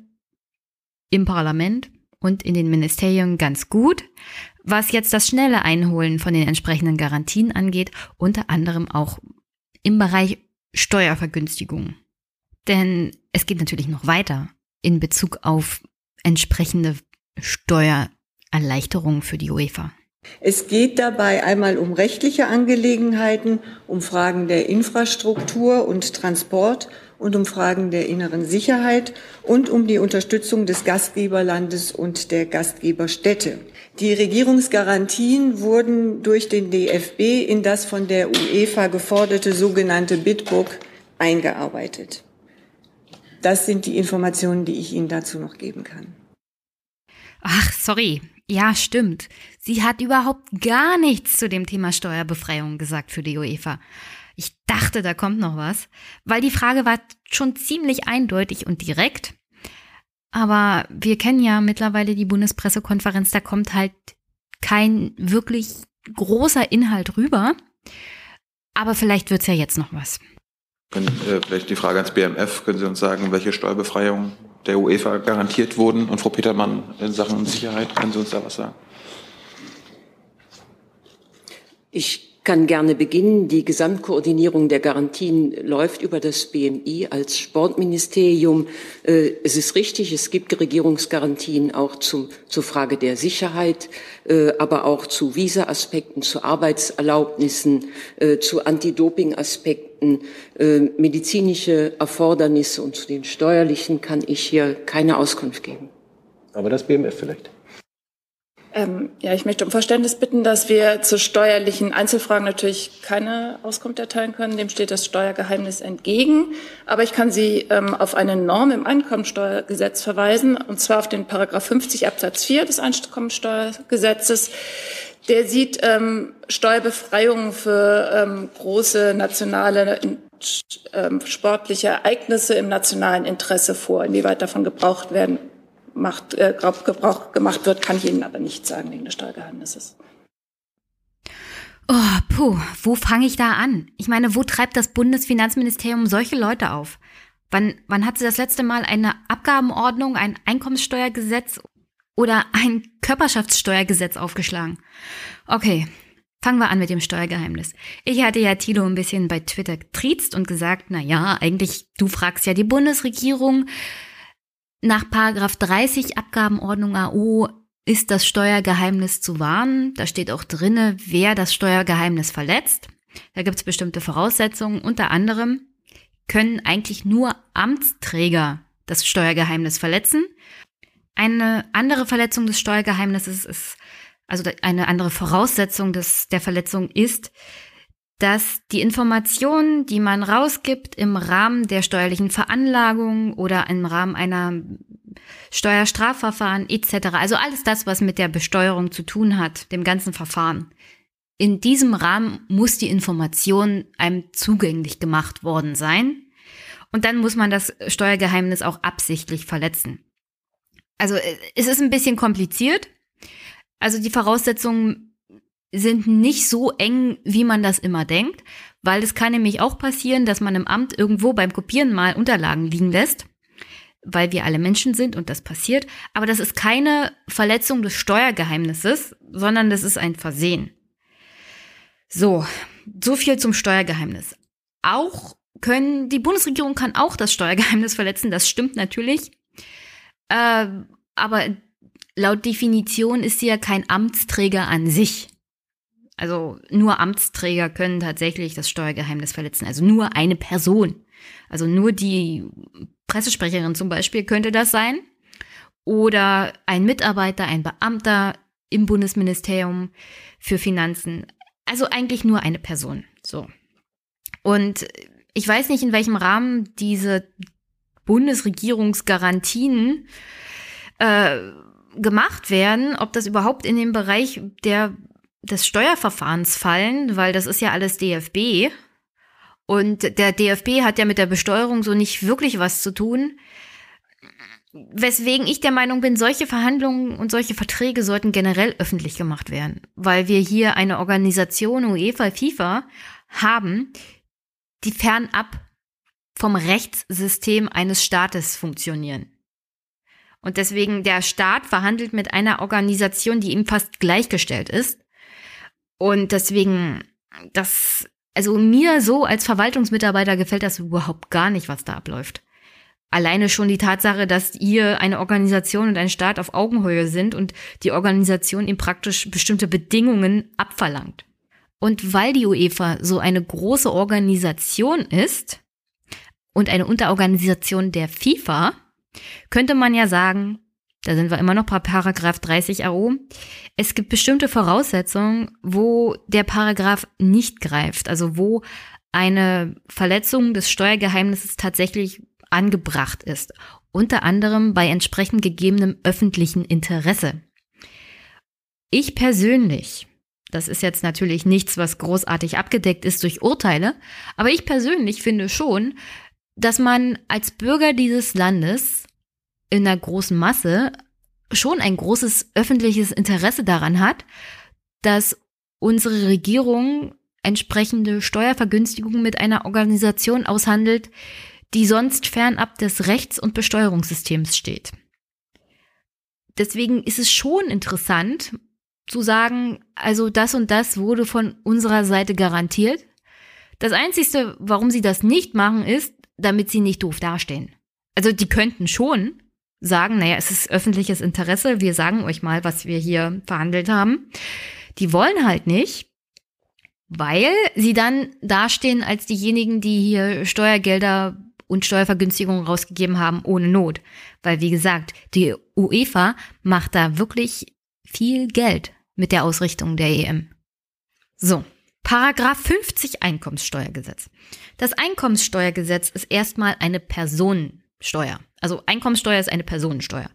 im Parlament und in den Ministerien ganz gut, was jetzt das schnelle Einholen von den entsprechenden Garantien angeht, unter anderem auch im Bereich Steuervergünstigungen. Denn es geht natürlich noch weiter in Bezug auf entsprechende Steuererleichterungen für die UEFA. Es geht dabei einmal um rechtliche Angelegenheiten, um Fragen der Infrastruktur und Transport und um Fragen der inneren Sicherheit und um die Unterstützung des Gastgeberlandes und der Gastgeberstädte. Die Regierungsgarantien wurden durch den DFB in das von der UEFA geforderte sogenannte Bitbook eingearbeitet. Das sind die Informationen, die ich Ihnen dazu noch geben kann. Ach, sorry. Ja, stimmt. Sie hat überhaupt gar nichts zu dem Thema Steuerbefreiung gesagt für die UEFA. Ich dachte, da kommt noch was, weil die Frage war schon ziemlich eindeutig und direkt. Aber wir kennen ja mittlerweile die Bundespressekonferenz, da kommt halt kein wirklich großer Inhalt rüber. Aber vielleicht wird's ja jetzt noch was. Können, äh, vielleicht die Frage ans BMF. Können Sie uns sagen, welche Steuerbefreiungen der UEFA garantiert wurden? Und Frau Petermann in Sachen Sicherheit, können Sie uns da was sagen? Ich kann gerne beginnen. Die Gesamtkoordinierung der Garantien läuft über das BMI als Sportministerium. Äh, es ist richtig, es gibt Regierungsgarantien auch zum, zur Frage der Sicherheit, äh, aber auch zu Visa-Aspekten, zu Arbeitserlaubnissen, äh, zu Anti-Doping-Aspekten, medizinische Erfordernisse und zu den steuerlichen kann ich hier keine Auskunft geben. Aber das BMF vielleicht. Ähm, ja, ich möchte um Verständnis bitten, dass wir zu steuerlichen Einzelfragen natürlich keine Auskunft erteilen können. Dem steht das Steuergeheimnis entgegen. Aber ich kann Sie ähm, auf eine Norm im Einkommensteuergesetz verweisen, und zwar auf den Paragraph 50 Absatz 4 des Einkommensteuergesetzes. Der sieht ähm, Steuerbefreiungen für ähm, große nationale ähm, sportliche Ereignisse im nationalen Interesse vor. Inwieweit davon gebraucht werden macht, äh, Gebrauch gemacht wird, kann ich Ihnen aber nicht sagen wegen des Steuergeheimnisses. Oh, puh, wo fange ich da an? Ich meine, wo treibt das Bundesfinanzministerium solche Leute auf? Wann, wann hat sie das letzte Mal eine Abgabenordnung, ein Einkommenssteuergesetz oder ein Körperschaftssteuergesetz aufgeschlagen? Okay, fangen wir an mit dem Steuergeheimnis. Ich hatte ja Tilo ein bisschen bei Twitter getriezt und gesagt, na ja, eigentlich, du fragst ja die Bundesregierung, nach Paragraph 30 Abgabenordnung AO ist das Steuergeheimnis zu wahren. Da steht auch drinne, wer das Steuergeheimnis verletzt. Da gibt es bestimmte Voraussetzungen. Unter anderem können eigentlich nur Amtsträger das Steuergeheimnis verletzen. Eine andere Verletzung des Steuergeheimnisses ist, also eine andere Voraussetzung des, der Verletzung ist, dass die Informationen, die man rausgibt im Rahmen der steuerlichen Veranlagung oder im Rahmen einer Steuerstrafverfahren etc., also alles das, was mit der Besteuerung zu tun hat, dem ganzen Verfahren, in diesem Rahmen muss die Information einem zugänglich gemacht worden sein. Und dann muss man das Steuergeheimnis auch absichtlich verletzen. Also es ist ein bisschen kompliziert. Also die Voraussetzungen sind nicht so eng, wie man das immer denkt, weil es kann nämlich auch passieren, dass man im Amt irgendwo beim Kopieren mal Unterlagen liegen lässt, weil wir alle Menschen sind und das passiert. Aber das ist keine Verletzung des Steuergeheimnisses, sondern das ist ein Versehen. So, so viel zum Steuergeheimnis. Auch können, die Bundesregierung kann auch das Steuergeheimnis verletzen, das stimmt natürlich. Äh, aber laut Definition ist sie ja kein Amtsträger an sich. Also nur Amtsträger können tatsächlich das Steuergeheimnis verletzen. Also nur eine Person. Also nur die Pressesprecherin zum Beispiel könnte das sein. Oder ein Mitarbeiter, ein Beamter im Bundesministerium für Finanzen. Also eigentlich nur eine Person. So. Und ich weiß nicht, in welchem Rahmen diese Bundesregierungsgarantien äh, gemacht werden, ob das überhaupt in den Bereich der, des Steuerverfahrens fallen, weil das ist ja alles DFB. Und der DFB hat ja mit der Besteuerung so nicht wirklich was zu tun. Weswegen ich der Meinung bin, solche Verhandlungen und solche Verträge sollten generell öffentlich gemacht werden, weil wir hier eine Organisation UEFA, FIFA haben, die fernab vom Rechtssystem eines Staates funktionieren. Und deswegen der Staat verhandelt mit einer Organisation, die ihm fast gleichgestellt ist. Und deswegen, das, also mir so als Verwaltungsmitarbeiter gefällt das überhaupt gar nicht, was da abläuft. Alleine schon die Tatsache, dass ihr eine Organisation und ein Staat auf Augenhöhe sind und die Organisation ihm praktisch bestimmte Bedingungen abverlangt. Und weil die UEFA so eine große Organisation ist und eine Unterorganisation der FIFA, könnte man ja sagen, da sind wir immer noch bei Paragraph 30 AO, es gibt bestimmte Voraussetzungen, wo der Paragraph nicht greift, also wo eine Verletzung des Steuergeheimnisses tatsächlich angebracht ist, unter anderem bei entsprechend gegebenem öffentlichen Interesse. Ich persönlich, das ist jetzt natürlich nichts, was großartig abgedeckt ist durch Urteile, aber ich persönlich finde schon, dass man als Bürger dieses Landes in der großen Masse schon ein großes öffentliches Interesse daran hat, dass unsere Regierung entsprechende Steuervergünstigungen mit einer Organisation aushandelt, die sonst fernab des Rechts- und Besteuerungssystems steht. Deswegen ist es schon interessant zu sagen, also das und das wurde von unserer Seite garantiert. Das Einzige, warum sie das nicht machen, ist, damit sie nicht doof dastehen. Also die könnten schon sagen, naja, es ist öffentliches Interesse, wir sagen euch mal, was wir hier verhandelt haben. Die wollen halt nicht, weil sie dann dastehen als diejenigen, die hier Steuergelder und Steuervergünstigungen rausgegeben haben ohne Not. Weil, wie gesagt, die UEFA macht da wirklich viel Geld mit der Ausrichtung der EM. So, Paragraph 50 Einkommenssteuergesetz. Das Einkommenssteuergesetz ist erstmal eine Personensteuer. Also Einkommenssteuer ist eine Personensteuer.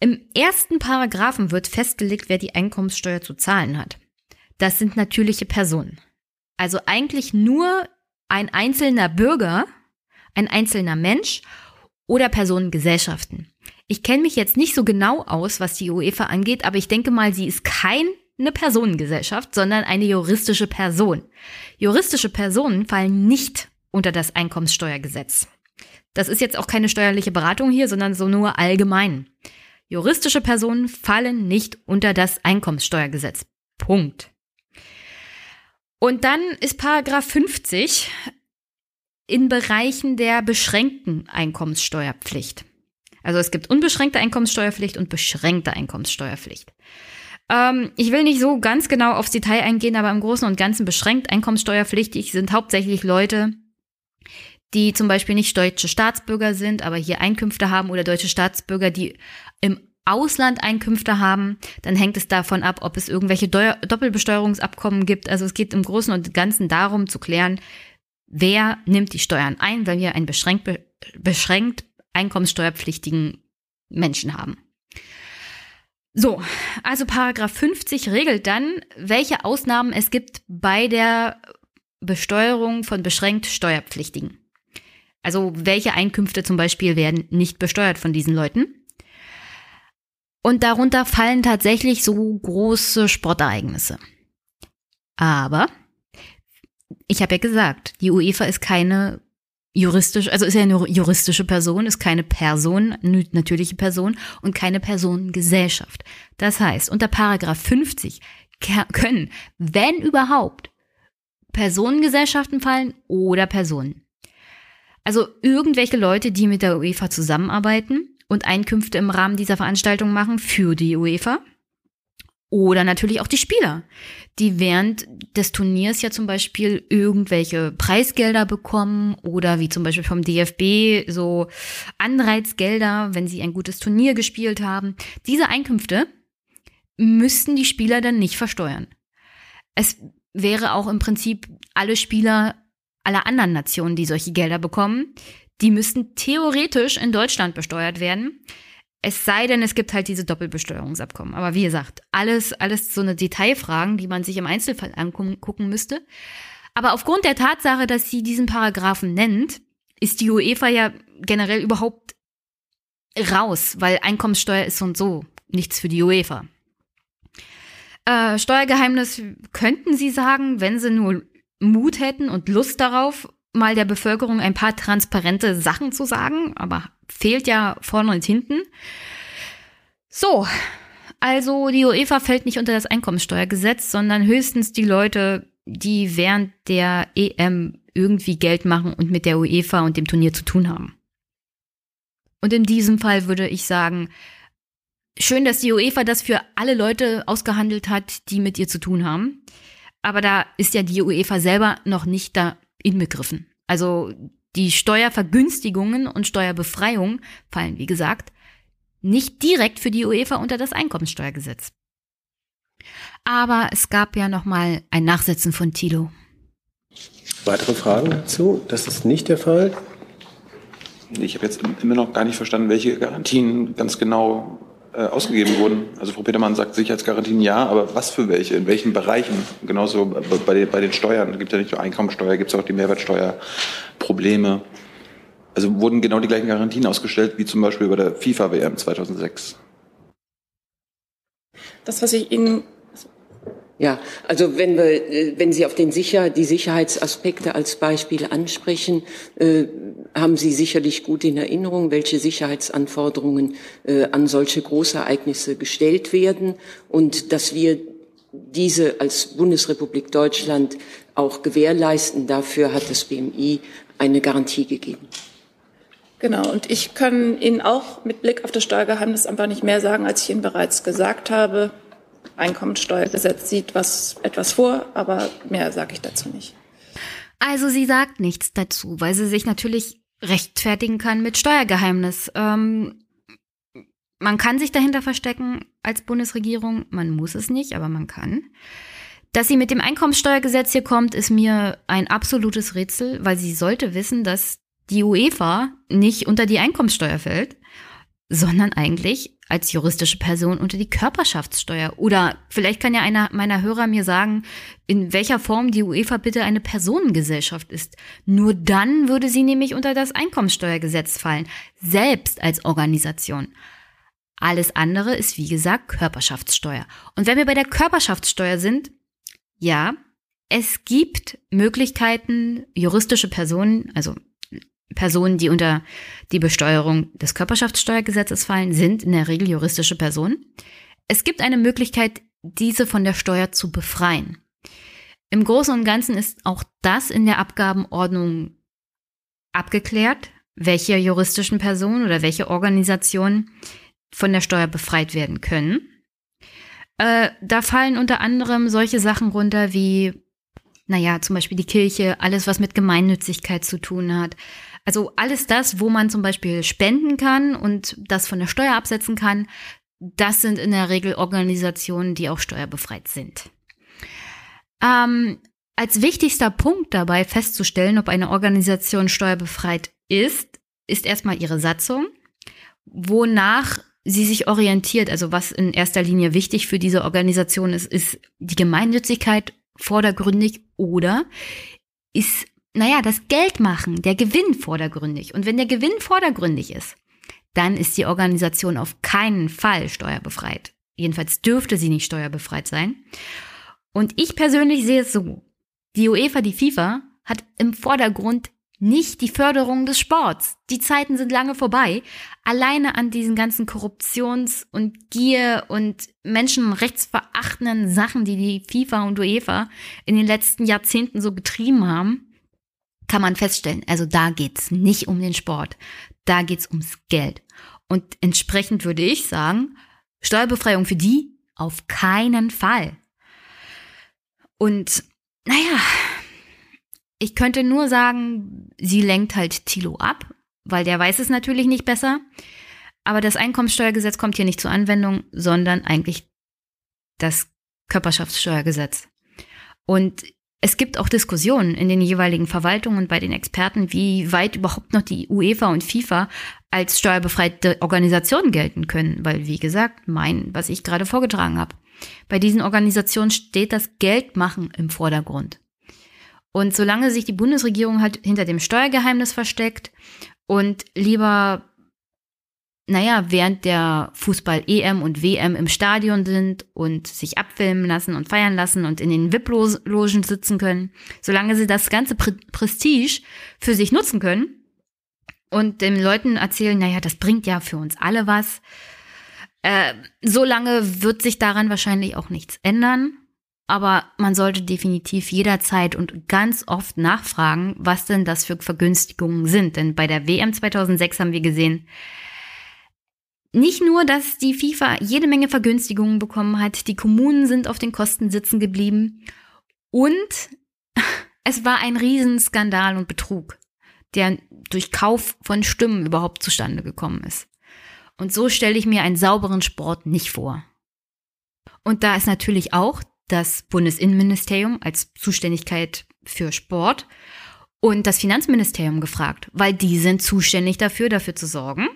Im ersten Paragraphen wird festgelegt, wer die Einkommenssteuer zu zahlen hat. Das sind natürliche Personen. Also eigentlich nur ein einzelner Bürger, ein einzelner Mensch oder Personengesellschaften. Ich kenne mich jetzt nicht so genau aus, was die UEFA angeht, aber ich denke mal, sie ist keine Personengesellschaft, sondern eine juristische Person. Juristische Personen fallen nicht unter das Einkommenssteuergesetz. Das ist jetzt auch keine steuerliche Beratung hier, sondern so nur allgemein. Juristische Personen fallen nicht unter das Einkommenssteuergesetz. Punkt. Und dann ist Paragraph 50 in Bereichen der beschränkten Einkommenssteuerpflicht. Also es gibt unbeschränkte Einkommenssteuerpflicht und beschränkte Einkommenssteuerpflicht. Ähm, ich will nicht so ganz genau aufs Detail eingehen, aber im Großen und Ganzen beschränkt einkommenssteuerpflichtig sind hauptsächlich Leute, die zum Beispiel nicht deutsche Staatsbürger sind, aber hier Einkünfte haben oder deutsche Staatsbürger, die im Auslandeinkünfte haben, dann hängt es davon ab, ob es irgendwelche Doppelbesteuerungsabkommen gibt. Also es geht im Großen und Ganzen darum zu klären, wer nimmt die Steuern ein, weil wir einen beschränkt, beschränkt einkommenssteuerpflichtigen Menschen haben. So, also Paragraph 50 regelt dann, welche Ausnahmen es gibt bei der Besteuerung von beschränkt Steuerpflichtigen. Also welche Einkünfte zum Beispiel werden nicht besteuert von diesen Leuten. Und darunter fallen tatsächlich so große Sportereignisse. Aber ich habe ja gesagt, die UEFA ist keine juristisch, also ist ja eine juristische Person, ist keine Person, natürliche Person und keine Personengesellschaft. Das heißt, unter Paragraph 50 können, wenn überhaupt, Personengesellschaften fallen oder Personen. Also irgendwelche Leute, die mit der UEFA zusammenarbeiten und Einkünfte im Rahmen dieser Veranstaltung machen für die UEFA. Oder natürlich auch die Spieler, die während des Turniers ja zum Beispiel irgendwelche Preisgelder bekommen oder wie zum Beispiel vom DFB so Anreizgelder, wenn sie ein gutes Turnier gespielt haben. Diese Einkünfte müssten die Spieler dann nicht versteuern. Es wäre auch im Prinzip alle Spieler aller anderen Nationen, die solche Gelder bekommen, die müssten theoretisch in Deutschland besteuert werden. Es sei denn, es gibt halt diese Doppelbesteuerungsabkommen. Aber wie gesagt, alles, alles so eine Detailfragen, die man sich im Einzelfall angucken müsste. Aber aufgrund der Tatsache, dass sie diesen Paragraphen nennt, ist die UEFA ja generell überhaupt raus, weil Einkommenssteuer ist und so nichts für die UEFA. Äh, Steuergeheimnis könnten sie sagen, wenn sie nur Mut hätten und Lust darauf, mal der Bevölkerung ein paar transparente Sachen zu sagen, aber fehlt ja vorne und hinten. So, also die UEFA fällt nicht unter das Einkommenssteuergesetz, sondern höchstens die Leute, die während der EM irgendwie Geld machen und mit der UEFA und dem Turnier zu tun haben. Und in diesem Fall würde ich sagen, schön, dass die UEFA das für alle Leute ausgehandelt hat, die mit ihr zu tun haben. Aber da ist ja die UEFA selber noch nicht da inbegriffen. Also die Steuervergünstigungen und Steuerbefreiung fallen, wie gesagt, nicht direkt für die UEFA unter das Einkommenssteuergesetz. Aber es gab ja noch mal ein Nachsetzen von Tilo. Weitere Fragen dazu? Das ist nicht der Fall. Ich habe jetzt immer noch gar nicht verstanden, welche Garantien ganz genau äh, ausgegeben wurden. Also Frau Petermann sagt Sicherheitsgarantien ja, aber was für welche, in welchen Bereichen? Genauso bei, den, bei den Steuern, es gibt ja nicht nur Einkommensteuer, gibt es auch die Mehrwertsteuerprobleme. Also wurden genau die gleichen Garantien ausgestellt wie zum Beispiel bei der FIFA-WM 2006. Das, was ich Ihnen ja, also wenn wir, äh, wenn Sie auf den Sicher, die Sicherheitsaspekte als Beispiel ansprechen, äh, haben Sie sicherlich gut in Erinnerung, welche Sicherheitsanforderungen äh, an solche Großereignisse gestellt werden und dass wir diese als Bundesrepublik Deutschland auch gewährleisten. Dafür hat das BMI eine Garantie gegeben. Genau, und ich kann Ihnen auch mit Blick auf das Steuergeheimnis einfach nicht mehr sagen, als ich Ihnen bereits gesagt habe. Einkommensteuergesetz sieht was etwas vor, aber mehr sage ich dazu nicht. Also sie sagt nichts dazu, weil sie sich natürlich rechtfertigen kann mit Steuergeheimnis. Ähm, man kann sich dahinter verstecken als Bundesregierung, man muss es nicht, aber man kann. Dass sie mit dem Einkommenssteuergesetz hier kommt, ist mir ein absolutes Rätsel, weil sie sollte wissen, dass die UEFA nicht unter die Einkommenssteuer fällt, sondern eigentlich als juristische Person unter die Körperschaftssteuer. Oder vielleicht kann ja einer meiner Hörer mir sagen, in welcher Form die UEFA bitte eine Personengesellschaft ist. Nur dann würde sie nämlich unter das Einkommensteuergesetz fallen, selbst als Organisation. Alles andere ist, wie gesagt, Körperschaftssteuer. Und wenn wir bei der Körperschaftssteuer sind, ja, es gibt Möglichkeiten, juristische Personen, also Personen, die unter die Besteuerung des Körperschaftssteuergesetzes fallen, sind in der Regel juristische Personen. Es gibt eine Möglichkeit, diese von der Steuer zu befreien. Im Großen und Ganzen ist auch das in der Abgabenordnung abgeklärt, welche juristischen Personen oder welche Organisationen von der Steuer befreit werden können. Äh, da fallen unter anderem solche Sachen runter wie, naja, zum Beispiel die Kirche, alles, was mit Gemeinnützigkeit zu tun hat, also alles das, wo man zum Beispiel spenden kann und das von der Steuer absetzen kann, das sind in der Regel Organisationen, die auch steuerbefreit sind. Ähm, als wichtigster Punkt dabei festzustellen, ob eine Organisation steuerbefreit ist, ist erstmal ihre Satzung, wonach sie sich orientiert. Also was in erster Linie wichtig für diese Organisation ist, ist die Gemeinnützigkeit vordergründig oder ist, naja, das Geld machen, der Gewinn vordergründig. Und wenn der Gewinn vordergründig ist, dann ist die Organisation auf keinen Fall steuerbefreit. Jedenfalls dürfte sie nicht steuerbefreit sein. Und ich persönlich sehe es so. Die UEFA, die FIFA, hat im Vordergrund nicht die Förderung des Sports. Die Zeiten sind lange vorbei. Alleine an diesen ganzen Korruptions- und Gier- und menschenrechtsverachtenden Sachen, die die FIFA und UEFA in den letzten Jahrzehnten so getrieben haben, kann man feststellen, also da geht's nicht um den Sport. Da geht's ums Geld. Und entsprechend würde ich sagen, Steuerbefreiung für die auf keinen Fall. Und naja, ich könnte nur sagen, sie lenkt halt Tilo ab, weil der weiß es natürlich nicht besser. Aber das Einkommenssteuergesetz kommt hier nicht zur Anwendung, sondern eigentlich das Körperschaftssteuergesetz. Und es gibt auch Diskussionen in den jeweiligen Verwaltungen und bei den Experten, wie weit überhaupt noch die UEFA und FIFA als steuerbefreite Organisationen gelten können, weil wie gesagt, mein, was ich gerade vorgetragen habe. Bei diesen Organisationen steht das Geldmachen im Vordergrund. Und solange sich die Bundesregierung halt hinter dem Steuergeheimnis versteckt und lieber, naja, während der Fußball-EM und WM im Stadion sind und sich abfilmen lassen und feiern lassen und in den VIP-Logen sitzen können, solange sie das ganze Prestige für sich nutzen können und den Leuten erzählen, naja, das bringt ja für uns alle was, äh, so lange wird sich daran wahrscheinlich auch nichts ändern. Aber man sollte definitiv jederzeit und ganz oft nachfragen, was denn das für Vergünstigungen sind. Denn bei der WM 2006 haben wir gesehen, nicht nur, dass die FIFA jede Menge Vergünstigungen bekommen hat, die Kommunen sind auf den Kosten sitzen geblieben und es war ein Riesenskandal und Betrug, der durch Kauf von Stimmen überhaupt zustande gekommen ist. Und so stelle ich mir einen sauberen Sport nicht vor. Und da ist natürlich auch das Bundesinnenministerium als Zuständigkeit für Sport und das Finanzministerium gefragt, weil die sind zuständig dafür, dafür zu sorgen,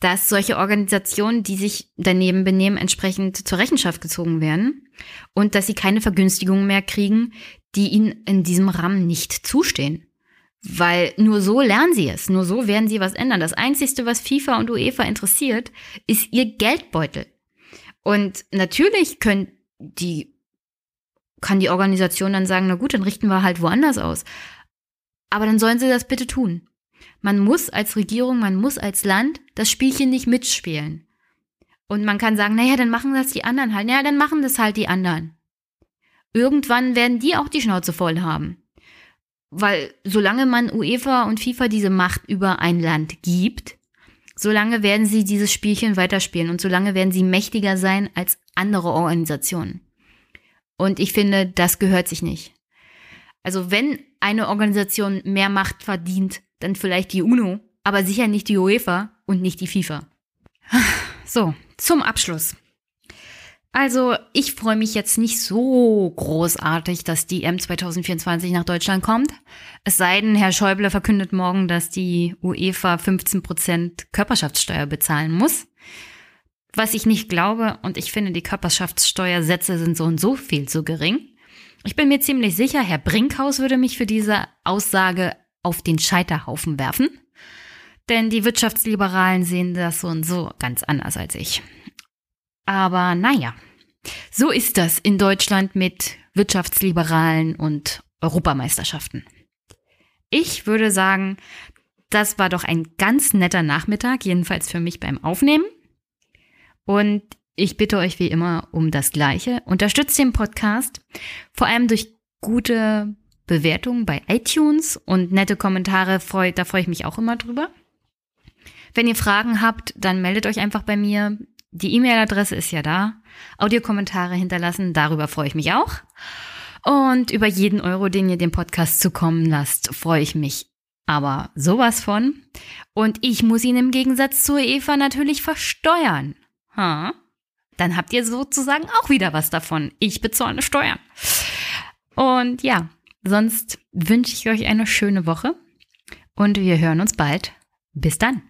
dass solche Organisationen, die sich daneben benehmen, entsprechend zur Rechenschaft gezogen werden und dass sie keine Vergünstigungen mehr kriegen, die ihnen in diesem Rahmen nicht zustehen. Weil nur so lernen sie es, nur so werden sie was ändern. Das Einzige, was FIFA und UEFA interessiert, ist ihr Geldbeutel. Und natürlich können die, kann die Organisation dann sagen, na gut, dann richten wir halt woanders aus. Aber dann sollen sie das bitte tun. Man muss als Regierung, man muss als Land das Spielchen nicht mitspielen. Und man kann sagen, naja, dann machen das die anderen halt. Naja, dann machen das halt die anderen. Irgendwann werden die auch die Schnauze voll haben. Weil solange man UEFA und FIFA diese Macht über ein Land gibt, solange werden sie dieses Spielchen weiterspielen und solange werden sie mächtiger sein als andere Organisationen. Und ich finde, das gehört sich nicht. Also wenn eine Organisation mehr Macht verdient, dann vielleicht die UNO, aber sicher nicht die UEFA und nicht die FIFA. So, zum Abschluss. Also, ich freue mich jetzt nicht so großartig, dass die M 2024 nach Deutschland kommt. Es sei denn, Herr Schäuble verkündet morgen, dass die UEFA 15% Körperschaftssteuer bezahlen muss. Was ich nicht glaube, und ich finde, die Körperschaftssteuersätze sind so und so viel zu gering. Ich bin mir ziemlich sicher, Herr Brinkhaus würde mich für diese Aussage auf den Scheiterhaufen werfen. Denn die Wirtschaftsliberalen sehen das so und so ganz anders als ich. Aber naja, so ist das in Deutschland mit Wirtschaftsliberalen und Europameisterschaften. Ich würde sagen, das war doch ein ganz netter Nachmittag, jedenfalls für mich beim Aufnehmen. Und ich bitte euch wie immer um das Gleiche. Unterstützt den Podcast, vor allem durch gute Bewertungen bei iTunes und nette Kommentare, da freue ich mich auch immer drüber. Wenn ihr Fragen habt, dann meldet euch einfach bei mir. Die E-Mail-Adresse ist ja da. Audiokommentare hinterlassen, darüber freue ich mich auch. Und über jeden Euro, den ihr dem Podcast zukommen lasst, freue ich mich Aber sowas von. Und ich muss ihn im Gegensatz zur Eva natürlich versteuern. Ha? Dann habt ihr sozusagen auch wieder was davon. Ich bezahle Steuern. Und ja, sonst wünsche ich euch eine schöne Woche und wir hören uns bald. Bis dann.